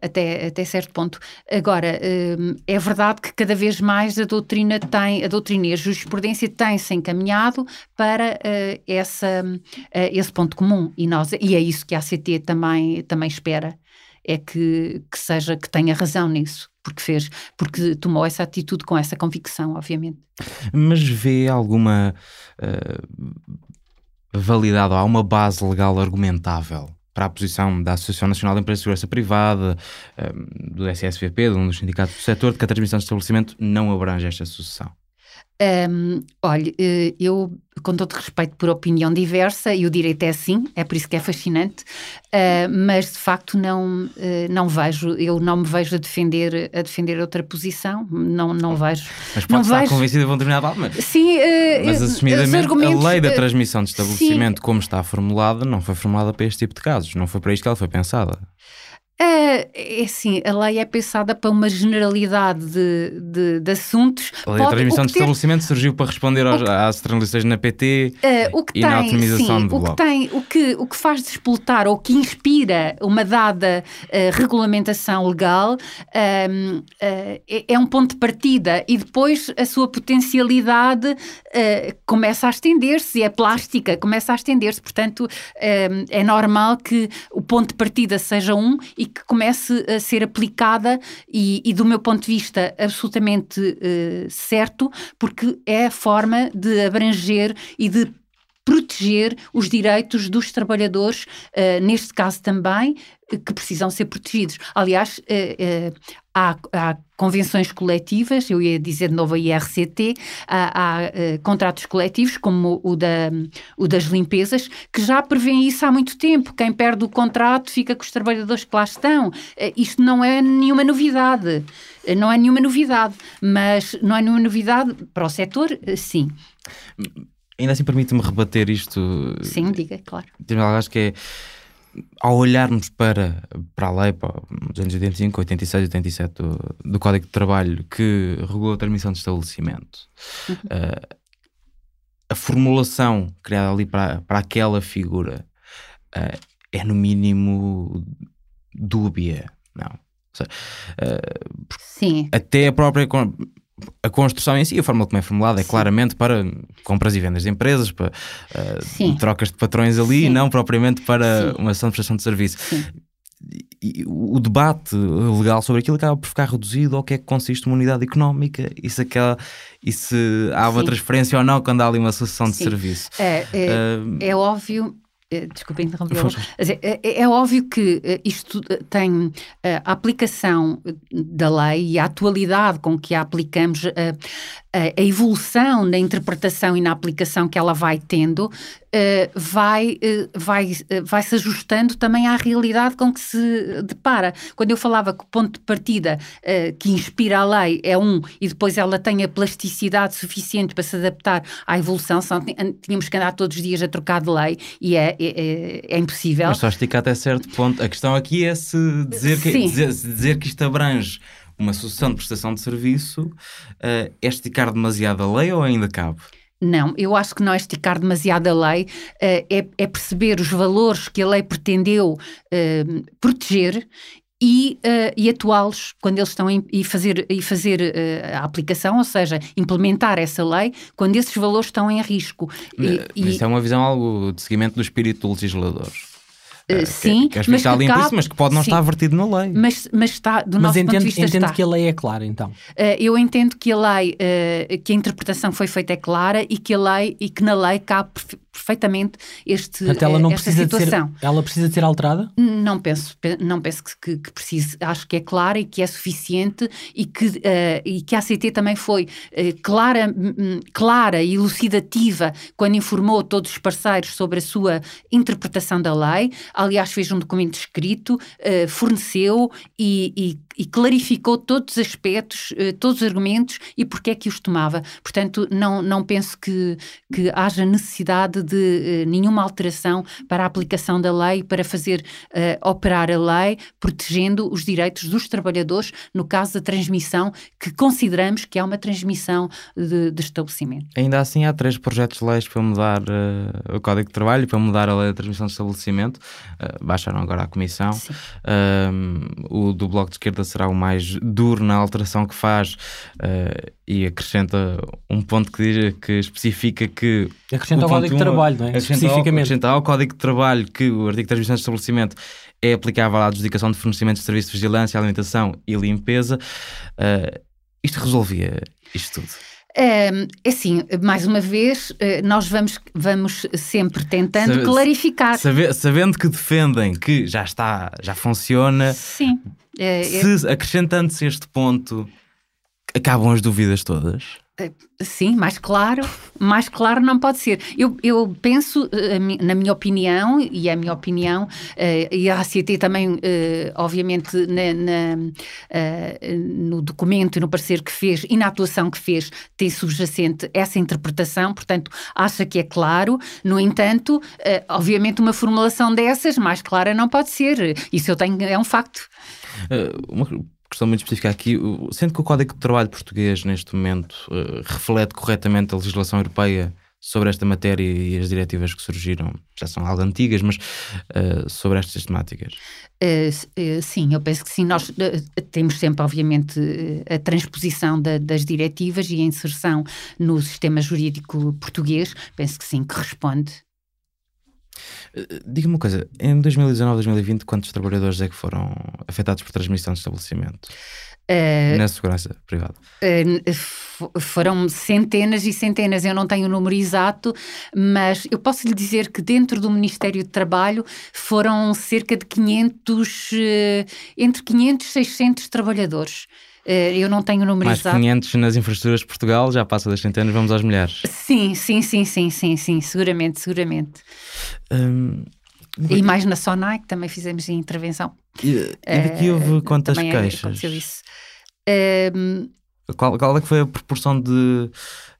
até até certo ponto. Agora é verdade que cada vez mais a doutrina tem a doutrina e a jurisprudência têm se encaminhado para essa esse ponto comum e nós e é isso que a ACT também também espera é que, que seja, que tenha razão nisso, porque fez, porque tomou essa atitude com essa convicção, obviamente. Mas vê alguma uh, validade, há uma base legal argumentável para a posição da Associação Nacional de Empresas de Segurança Privada, uh, do SSVP, de um dos sindicatos do setor, de que a transmissão de estabelecimento não abrange esta sucessão? Um, olha, eh, eu, com todo respeito por opinião diversa, e o direito é assim, é por isso que é fascinante, uh, mas de facto não, uh, não vejo, eu não me vejo a defender, a defender outra posição, não, não vejo. Mas pode não estar vejo... convencida de um determinado lado, mas, sim, uh, mas assumidamente a lei da transmissão de estabelecimento, como está formulada, não foi formulada para este tipo de casos, não foi para isto que ela foi pensada. É, é assim, a lei é pensada para uma generalidade de, de, de assuntos. A lei de transmissão de ter... estabelecimento surgiu para responder aos, que, às transições na PT uh, o que e tem, na otimização sim, do o que tem, o que O que faz despoltar ou que inspira uma dada uh, regulamentação legal uh, é, é, um ponto de partida e depois a sua potencialidade começa a estender-se, e é plástica, começa a estender-se. Portanto, é normal que o ponto de partida seja um e que comece a ser aplicada e, e do meu ponto de vista, absolutamente uh, certo, porque é a forma de abranger e de proteger os direitos dos trabalhadores, uh, neste caso também, que precisam ser protegidos. Aliás, uh, uh, há, há, convenções coletivas, eu ia dizer de novo a IRCT, há, há contratos coletivos, como o, da, o das limpezas, que já prevêem isso há muito tempo. Quem perde o contrato fica com os trabalhadores que lá estão. isto não é nenhuma novidade. Não é nenhuma novidade, mas não é nenhuma novidade para o setor, sim. Ainda assim permite-me rebater isto. Sim, diga, claro. Acho que é ao olharmos para, para a lei, para os anos 85, 86, 87 do, do Código de Trabalho que regula a transmissão de estabelecimento, uhum. uh, a formulação criada ali para, para aquela figura uh, é no mínimo dúbia, não? Seja, uh, Sim. Até a própria a construção em si, a forma como é formulada, é Sim. claramente para compras e vendas de empresas, para uh, trocas de patrões ali, Sim. e não propriamente para Sim. uma ação de prestação de serviço. E o debate legal sobre aquilo acaba por ficar reduzido ao que é que consiste uma unidade económica e se, aquela, e se há uma transferência ou não quando há ali uma sucessão de serviço. É, é, uh, é óbvio desculpa interromper. É, é, é, óbvio que eh, isto eh, tem a aplicação da lei e a atualidade com que a aplicamos, a, a evolução na interpretação e na aplicação que ela vai tendo, vai, vai, vai se ajustando também à realidade com que se depara. Quando eu falava que o ponto de partida que inspira a lei é um e depois ela tem a plasticidade suficiente para se adaptar à evolução, senão tínhamos que andar todos os dias a trocar de lei e é, é, é, impossível. Mas só estica até certo ponto. A questão aqui é se dizer que, dizer, dizer que isto abrange uma sucessão de prestação de serviço uh, é esticar demasiado a lei ou ainda cabe? Não, eu acho que não é esticar demasiado a lei, uh, é, é, perceber os valores que a lei pretendeu uh, proteger e, uh, e atuá-los quando eles estão em, e fazer, e fazer uh, a aplicação, ou seja, implementar essa lei quando esses valores estão em risco. E, Isso e... é uma visão algo de seguimento do espírito do legislador. Uh, sim, que, que mas, que cabe, isso, mas que pode não sim, estar vertido na lei. Mas, mas está, do mas nosso entendo, ponto de vista entendo está. que a lei é clara, então. Uh, eu entendo que a lei, uh, que a interpretação foi feita é clara e que a lei e que na lei cabe perfeitamente este, Portanto, ela não esta precisa situação. De ser, ela precisa de ser alterada? Não penso, não penso que, que, precise. Acho que é clara e que é suficiente e que, uh, e que a ACT também foi uh, clara, clara e elucidativa quando informou todos os parceiros sobre a sua interpretação da lei. Aliás, fez um documento escrito, uh, forneceu e, e, e, clarificou todos os aspectos, todos os argumentos e porque é que os tomava. Portanto, não, não penso que, que haja necessidade de uh, nenhuma alteração para a aplicação da lei, para fazer uh, operar a lei, protegendo os direitos dos trabalhadores no caso da transmissão, que consideramos que é uma transmissão de, de estabelecimento. Ainda assim, há três projetos de leis para mudar uh, o Código de Trabalho para mudar a lei da transmissão de estabelecimento. baixaram agora a Comissão. o do Bloco de Esquerda será o mais duro na alteração que faz e acrescenta um ponto que, diz, que especifica que. Acrescenta o, o Código de Trabalho, não é? Especificamente. Acrescenta ao Código de Trabalho que o artigo de transmissão de estabelecimento é aplicável à adjudicação de fornecimento de serviços de vigilância, alimentação e limpeza. Uh, isto resolvia isto tudo? É assim, mais uma vez, eh, nós vamos, vamos sempre tentando Sabe, clarificar. Sabe, sabendo que defendem que já está, já funciona. Sim. É, se acrescentando-se este ponto, acabam as dúvidas todas? Eh, sim, mais claro, mais claro não pode ser. Eu, eu penso, eh, na minha opinião, e a minha opinião, eh, e a ACT também, obviamente, na, na, no documento no parecer que fez e na atuação que fez, tem subjacente essa interpretação, portanto, acha que é claro. No entanto, obviamente, uma formulação dessas, mais clara não pode ser. Isso eu tenho, é um facto. Uh, uma questão muito específica aqui, sendo que o Código de Trabalho português neste momento uh, reflete corretamente a legislação europeia sobre esta matéria e as diretivas que surgiram, já são algo antigas, mas uh, sobre estas temáticas? Uh, sim, eu penso que sim. Nós temos sempre, obviamente, a transposição da, das diretivas e a inserção no sistema jurídico português. Penso que sim, que responde diga-me uma coisa, em 2019, 2020, quantos trabalhadores é que foram afetados por transmissão de estabelecimento? Uh, na segurança privada? Uh, foram centenas e centenas, eu não tenho o número exato, mas eu posso lhe dizer que dentro do Ministério de Trabalho foram cerca de 500, uh, entre 500 e 600 trabalhadores. Eh, eu não tenho o número Mais exato. Mais 500 nas infraestruturas de Portugal, já passa das centenas, vamos às milhares. Sim, sim, sim, sim, sim, sim, seguramente, seguramente. Hum, e mais na SONAI, que também fizemos intervenção. E, e daqui houve uh, quantas queixas? Isso. Um, qual, qual é que foi a proporção de, eh,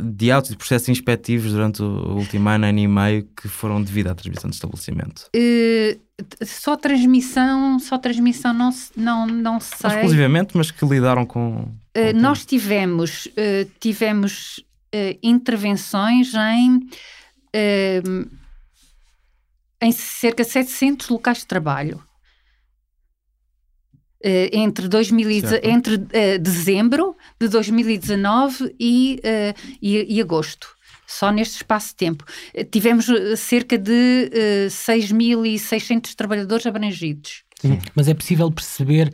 de autos e processos inspectivos durante o último ano, ano e meio, que foram devido à transmissão de estabelecimento? Uh, só transmissão, só transmissão não, não, não sei. Exclusivamente, mas que lidaram com. com uh, nós tivemos, uh, tivemos intervenções em, em cerca de 700 locais de trabalho. Uh, entre, 2000, entre uh, dezembro de 2019 e, uh, e, e, agosto. Só neste espaço de tempo. tivemos cerca de uh, 6.600 trabalhadores abrangidos. Sim. Mas é possível perceber,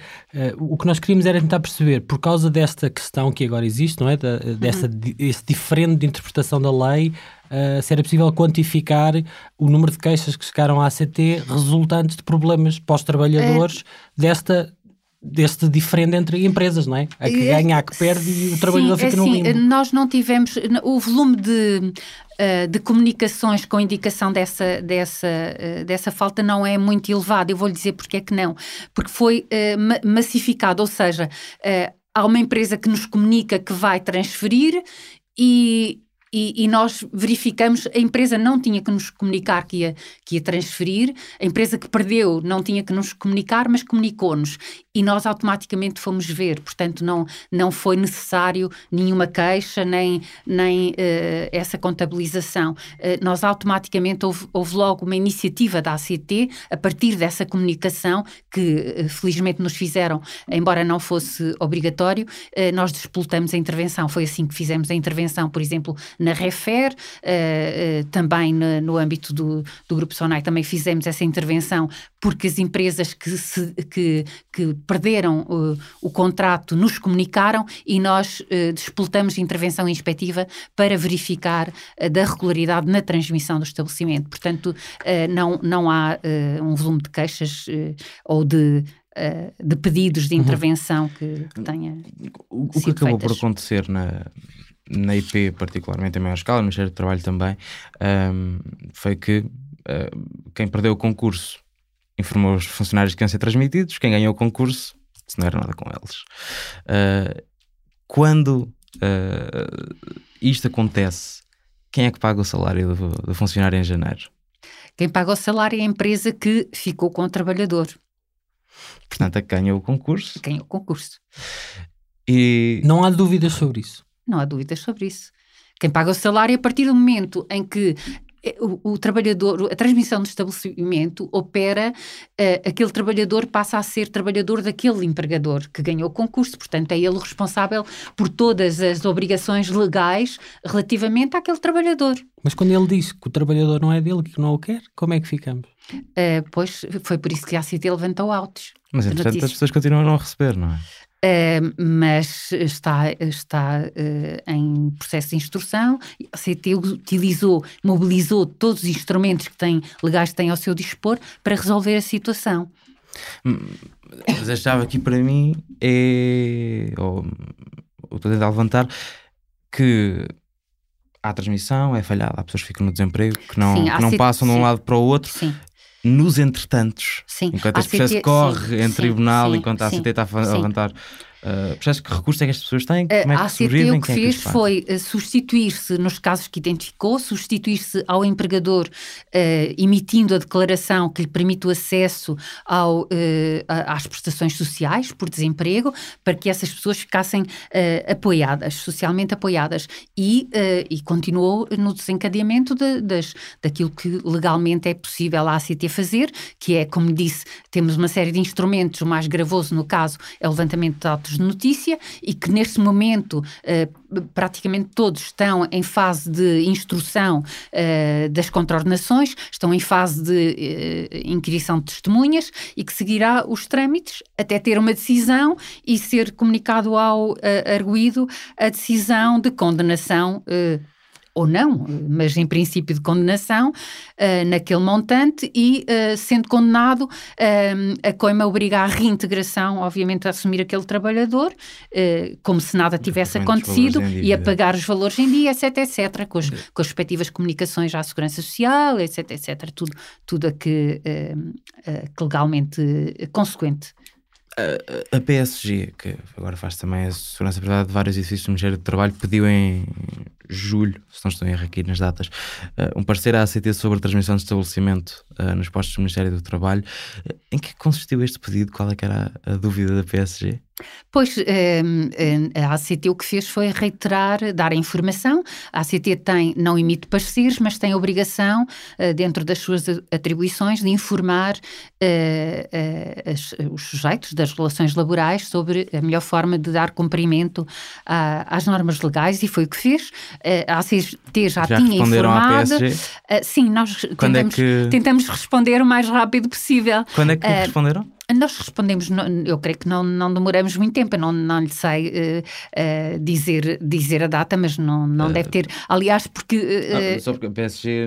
o que nós queríamos era tentar perceber, por causa desta questão que agora existe, não é? Da, dessa, uhum. Esse diferente de interpretação da lei, Uh, se era possível quantificar o número de queixas que chegaram à ACT resultantes de problemas para os trabalhadores é. desta deste diferente entre empresas, não é? A que ganha, a que perde e o trabalhador Sim, fica assim, no limbo. Nós não tivemos o volume de, eh, de comunicações com indicação dessa, dessa, eh, dessa falta não é muito elevado. Eu vou lhe dizer porque é que não. Porque foi uh, massificado, ou seja, há uma empresa que nos comunica que vai transferir e e, e, nós verificamos, a empresa não tinha que nos comunicar que ia, que ia transferir, a empresa que perdeu não tinha que nos comunicar, mas comunicou-nos. E nós automaticamente fomos ver, portanto, não, não foi necessário nenhuma queixa, nem, nem uh, essa contabilização. Uh, nós automaticamente houve, houve, logo uma iniciativa da ACT, a partir dessa comunicação, que uh, felizmente nos fizeram, embora não fosse obrigatório, nós despoltamos a intervenção. Foi assim que fizemos a intervenção, por exemplo, na Refer, também no, no âmbito do, do Grupo Sonai também fizemos essa intervenção porque as empresas que, se, que, que perderam uh, o contrato nos comunicaram e nós uh, despoltamos intervenção inspectiva para verificar uh, da regularidade na transmissão do estabelecimento. Portanto, não, não há um volume de queixas ou de de pedidos de uhum. intervenção uhum. que, que tenha. O, o que acabou feitas. por acontecer na, na IP, particularmente em maior escala, no Ministério do Trabalho também, um, foi que uh, quem perdeu o concurso informou os funcionários que iam ser transmitidos, quem ganhou o concurso, se não era nada com eles. Uh, quando uh, isto acontece, quem é que paga o salário do, do funcionário em janeiro? Quem paga o salário é a empresa que ficou com o trabalhador. Portanto, a que ganhou o concurso. Ganhou o concurso. E... Não há dúvidas sobre isso. Não há dúvidas sobre isso. Quem paga o salário, a partir do momento em que o, o, trabalhador, a transmissão do estabelecimento opera, uh, aquele trabalhador passa a ser trabalhador daquele empregador que ganhou o concurso, portanto é ele responsável por todas as obrigações legais relativamente àquele trabalhador. Mas quando ele diz que o trabalhador não é dele, que não o quer, como é que ficamos? Uh, pois foi por isso que a ACT levantou autos. Mas entretanto as pessoas continuam a não receber, não é? Uh, mas está, está uh, em processo de instrução. A CT utilizou, mobilizou todos os instrumentos que tem, legais que tem ao seu dispor para resolver a situação. Hum, mas a chave aqui para mim é. Ou, ou estou a tentar levantar que há transmissão, é falhada, há pessoas que ficam no desemprego, que não, sim, que não passam de um lado para o outro. Sim. Nos entretantos, sim. enquanto este processo corre em tribunal, enquanto a ACT está a levantar Uh, percebes que recursos é que as pessoas têm? Como é que a ACT o que é fez que foi uh, substituir-se, nos casos que identificou, substituir-se ao empregador uh, emitindo a declaração que lhe permite o acesso ao, uh, às prestações sociais por desemprego, para que essas pessoas ficassem apoiadas, socialmente apoiadas. E, e continuou no desencadeamento de, das, daquilo que legalmente é possível a ACT fazer, que é, como disse, temos uma série de instrumentos, o mais gravoso no caso é o levantamento de autos de notícia e que neste momento uh, praticamente todos estão em fase de instrução uh, das contraordenações, estão em fase de uh, inquirição de testemunhas e que seguirá os trâmites até ter uma decisão e ser comunicado ao arguído a decisão de condenação ou não, mas em princípio de condenação uh, naquele montante e, uh, sendo condenado, uh, a coima obriga à reintegração, obviamente, a assumir aquele trabalhador, como se nada tivesse acontecido e a pagar os valores em dia, etc, etc, com, as, com as respectivas comunicações à Segurança Social, etc, etc, tudo, tudo a que, que legalmente consequente a, PSG, que agora faz também a segurança privada de vários edifícios do Ministério do Trabalho, pediu em julho, se não estou em aqui nas datas, uh, um parecer à ACT sobre a transmissão de estabelecimento uh, nos postos do Ministério do Trabalho. Uh, em que consistiu este pedido? Qual é que era a dúvida da PSG? Pois, ehm, ehm, a ACT o que fez foi reiterar, dar a informação. A ACT tem, não emite pareceres, mas tem a obrigação, eh, dentro das suas atribuições, de informar eh, eh, os sujeitos das relações laborais sobre a melhor forma de dar cumprimento às normas legais e foi o que fez. A ACT já, já tinha informado. sim, nós é tentamos, é que... tentamos responder o mais rápido possível. Quando é que responderam? Nós respondemos, eu creio que não, não demoramos muito tempo, eu não, não lhe sei uh, uh, dizer, dizer a data, mas não, não uh, deve ter. Aliás, porque. Não, só porque a PSG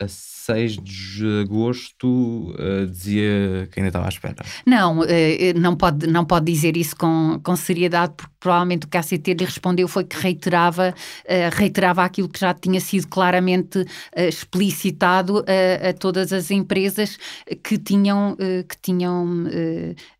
a 6 de agosto uh, dizia que ainda estava à espera. Não, uh, não, pode, não pode dizer isso com, com seriedade, porque provavelmente o que a ACT lhe respondeu foi que reiterava, uh, reiterava aquilo que já tinha sido claramente explicitado a todas as empresas que tinham, que tinham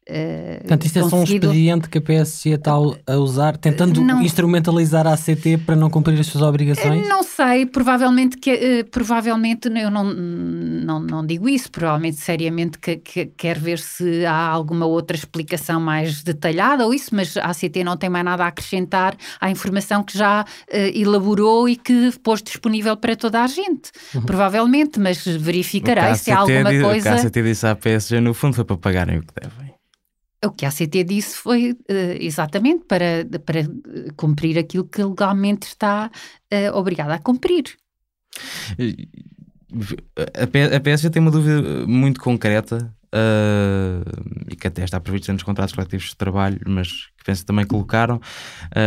Uh, Portanto, isto é só um expediente que a PSG está a usar, tentando não, instrumentalizar a ACT para não cumprir as suas obrigações? Não sei, provavelmente, que, uh, provavelmente eu não, não, não digo isso, provavelmente seriamente que, que, quer ver se há alguma outra explicação mais detalhada ou isso, mas a ACT não tem mais nada a acrescentar à informação que já uh, elaborou e que pôs disponível para toda a gente, uhum. provavelmente, mas verificarei se há alguma coisa... O que a ACT disse à PSG no fundo foi para pagarem o que devem. O que a CT disse foi uh, exatamente para, para cumprir aquilo que legalmente está uh, obrigada a cumprir. A PSG tem uma dúvida muito concreta uh, e que até está prevista nos contratos coletivos de trabalho, mas que penso também colocaram,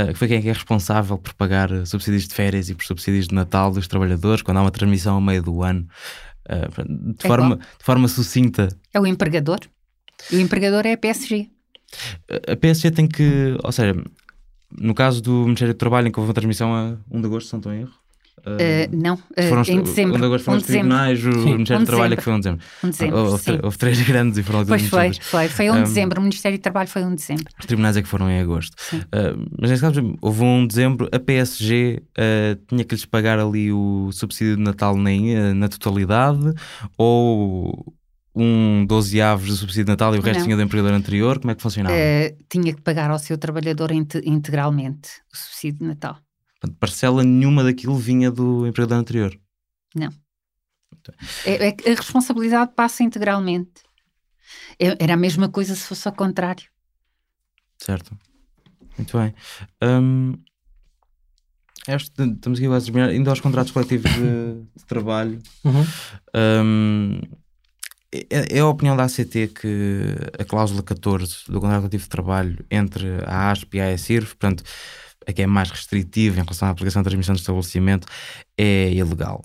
que foi quem é, é responsável por pagar subsídios de férias e por subsídios de Natal dos trabalhadores quando há uma transmissão ao meio do ano. de, é forma, de forma sucinta. É o empregador? E o empregador é a PSG. A PSG tem que, ou seja, no caso do Ministério do Trabalho, em que houve uma transmissão a 1 de agosto, se não estou em erro. Uh, não, uh, foram, em dezembro. 1 de agosto foram os tribunais, o Ministério do Trabalho é que foi 1 de dezembro. 1 de dezembro ah, houve, houve, três grandes e foram Pois foi, foi, foi 1 de dezembro, o Ministério do Trabalho foi 1 de dezembro. Os tribunais é que foram em agosto. Uh, mas nesse caso, houve 1 de dezembro, a PSG tinha que lhes pagar ali o subsídio de Natal na, na totalidade ou um 12 avos de subsídio de Natal e o resto não. tinha do empregador anterior? Como é que funcionava? Uh, tinha que pagar ao seu trabalhador integralmente o subsídio de Natal. Portanto, parcela nenhuma daquilo vinha do empregador anterior? Não. É, é, a responsabilidade passa integralmente. É, era a mesma coisa se fosse ao contrário. Certo. Muito bem. Um, este, estamos aqui a terminar, ainda aos contratos coletivos de, de trabalho. Uhum. Um, é, é a opinião da ACT que a cláusula 14 do contrato coletivo de trabalho entre a ASP e a AECIRF, portanto, a que é mais restritiva em relação à aplicação da transmissão de estabelecimento, é ilegal?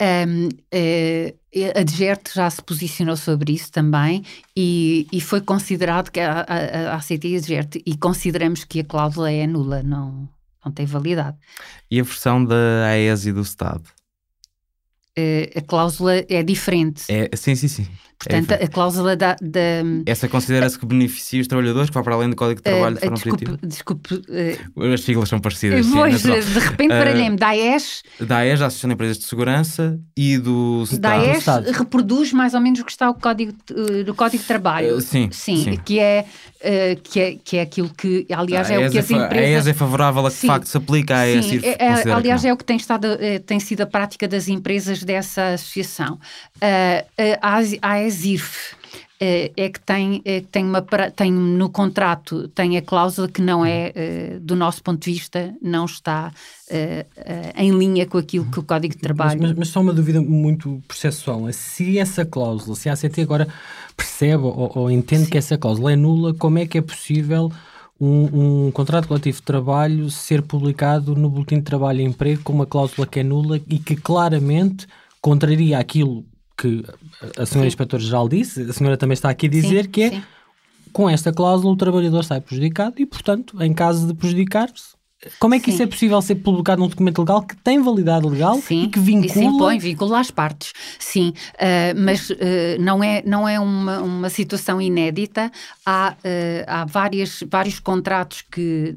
Um, uh, a DGERT já se posicionou sobre isso também e, e foi considerado que a, a, a ACT e a DGERT e consideramos que a cláusula é nula, não, não tem validade. E a versão da AES e do Estado? Uh, a cláusula é diferente. É, sim, sim, sim. Portanto, é a cláusula da. da Essa considera-se que beneficia os trabalhadores, que vai para além do Código de Trabalho uh, de forma desculpe, desculpe uh, As siglas são parecidas. Pois, sim, de repente, uh, lhe da AES. Da AES, da Associação de Empresas de Segurança e do Da AES reproduz mais ou menos o que está o código, no Código de Trabalho. sim, sim, sim. Que, é, que, é, que é aquilo que, aliás, é o que as é, empresas. A AES é favorável a que, de facto, se aplique a. Sim, é, é aliás, é o que tem, estado, tem sido a prática das empresas dessa associação. a AESIRF é, é que tem, é que tem, uma, tem no contrato tem a cláusula que não é, eh, do nosso ponto de vista, não está eh, eh, em linha com aquilo que o Código de Trabalho... Mas, mas, mas só uma dúvida muito processual. Se essa cláusula, se a ACT agora percebe ou, ou entende Sim. que essa cláusula é nula, como é que é possível... Um, um, contrato coletivo de trabalho ser publicado no Boletim de Trabalho e Emprego com uma cláusula que é nula e que claramente contraria aquilo que a senhora inspetora-geral disse, a senhora também está aqui a dizer sim, que é sim. com esta cláusula o trabalhador sai prejudicado e, portanto, em caso de prejudicar-se, como é que Sim. isso é possível ser publicado num documento legal que tem validade legal Sim. e que vincula... Sim, impõe, vincula as partes. Sim, uh, mas uh, não é, não é uma, uma situação inédita. Há, uh, há várias, vários contratos que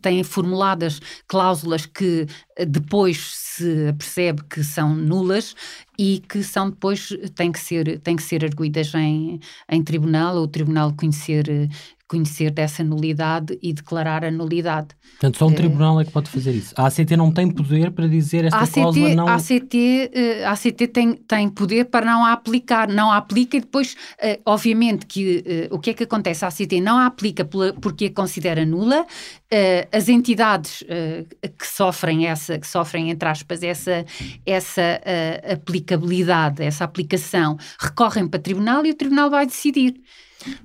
têm formuladas cláusulas que depois se percebe que são nulas e que são depois têm que ser, têm que ser arguídas em, em tribunal, ou o tribunal conhecer conhecer dessa nulidade e declarar a nulidade. Portanto, só um uh, tribunal é que pode fazer isso. A ACT não tem poder para dizer esta a ACT, cláusula não... A ACT, a ACT tem, tem poder para não a aplicar, não a aplica e depois, uh, obviamente, que o que é que acontece? A ACT não a aplica porque a considera nula, as entidades que sofrem essa, que sofrem, entre aspas, essa, essa aplicabilidade, essa aplicação, recorrem para o tribunal e o tribunal vai decidir.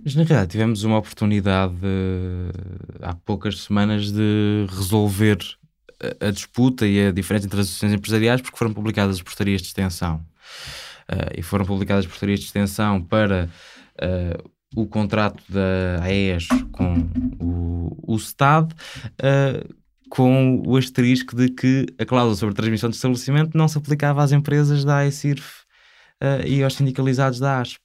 Mas na realidade tivemos uma oportunidade há poucas semanas de resolver a, a, disputa e a diferença entre as associações empresariais porque foram publicadas as portarias de extensão. Uh, e foram publicadas as portarias de extensão para uh, o contrato da AES com o, o STAD, uh, com o asterisco de que a cláusula sobre transmissão de estabelecimento não se aplicava às empresas da AECIRF e aos sindicalizados da ASP.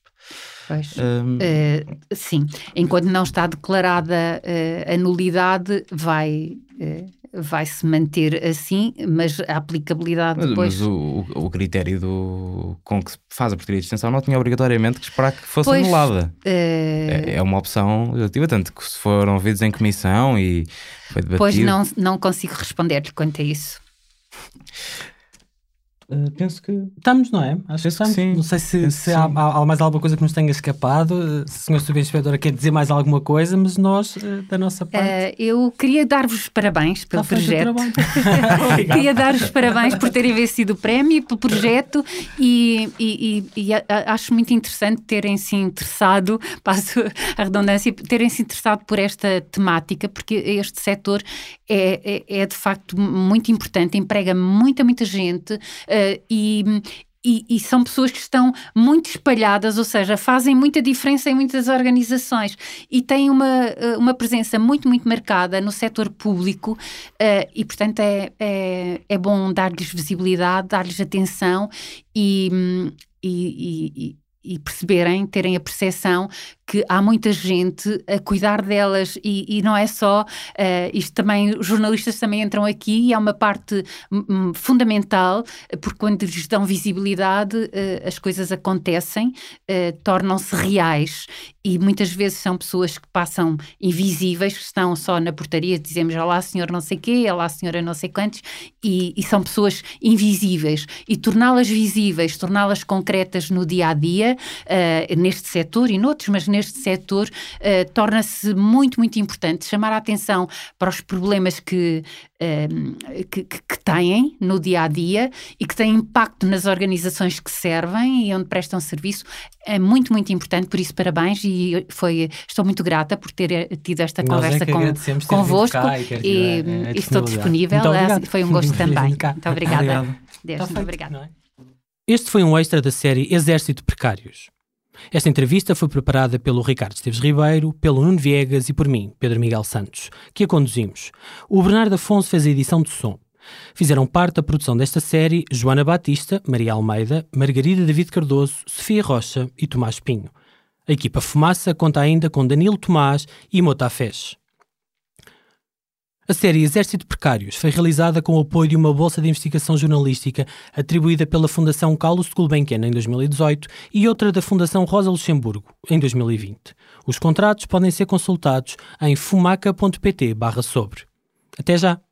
Pois, um... uh, sim, enquanto não está declarada uh, a nulidade, vai, uh, vai se manter assim, mas a aplicabilidade mas, depois... Mas o, o, critério do, com que se faz a portaria de extensão não tinha obrigatoriamente que esperar que fosse pois, anulada. É, é, uma opção relativa, tanto que se foram ouvidos em comissão e foi debatido... Pois não, não consigo responder-lhe quanto a isso. Uh, penso que estamos, não é? Acho que estamos. Que não sei se, se há, há, mais alguma coisa que nos tenha escapado. Se o Sr. Subinspetora quer dizer mais alguma coisa, mas nós, uh, da nossa parte. Uh, eu queria dar-vos parabéns pelo Está projeto. queria dar-vos parabéns por terem vencido o prémio, pelo projeto e, e, e, e acho muito interessante terem se interessado, passo a redundância, terem se interessado por esta temática, porque este setor é, é, é de facto muito importante, emprega muita, muita gente Uh, e, e, e, são pessoas que estão muito espalhadas, ou seja, fazem muita diferença em muitas organizações e têm uma, eh, uma presença muito, muito marcada no setor público uh, e, portanto, é, é, é bom dar-lhes visibilidade, dar-lhes atenção e, e, e perceberem, terem a percepção que há muita gente a cuidar delas. E, e não é só uh, isto também, os jornalistas também entram aqui e é uma parte um, fundamental, porque quando lhes dão visibilidade uh, as coisas acontecem, uh, tornam-se reais. E muitas vezes são pessoas que passam invisíveis, que estão só na portaria, dizemos olá senhor não sei quê, olá senhora não sei quantos e, e são pessoas invisíveis. E torná-las visíveis, torná-las concretas no dia a dia, neste setor e noutros, mas neste setor uh, torna-se muito, muito importante chamar a atenção para os problemas que, uh, que, que, têm no dia a dia e que têm impacto nas organizações que servem e onde prestam serviço. É muito, muito importante, por isso, parabéns e foi, estou muito grata por ter eh, tido esta Nós conversa é com, convosco e, e, e estou disponível. Foi um gosto também. Muito obrigada. Deus, muito obrigada. É? Este foi um extra da série Exército Precários. Esta entrevista foi preparada pelo Ricardo Esteves Ribeiro, pelo Nuno Viegas e por mim, Pedro Miguel Santos, que a conduzimos. O Bernardo Afonso fez a edição de som. Fizeram parte da produção desta série Joana Batista, Maria Almeida, Margarida David Cardoso, Sofia Rocha e Tomás Pinho. A equipa Fumaça conta ainda com Danilo Tomás e Mota Fez. A série Exército Precários foi realizada com o apoio de uma bolsa de investigação jornalística atribuída pela Fundação Carlos Gulbenkian em 2018 e outra da Fundação Rosa Luxemburgo em 2020. Os contratos podem ser consultados em fumaca.pt/sobre. Até já!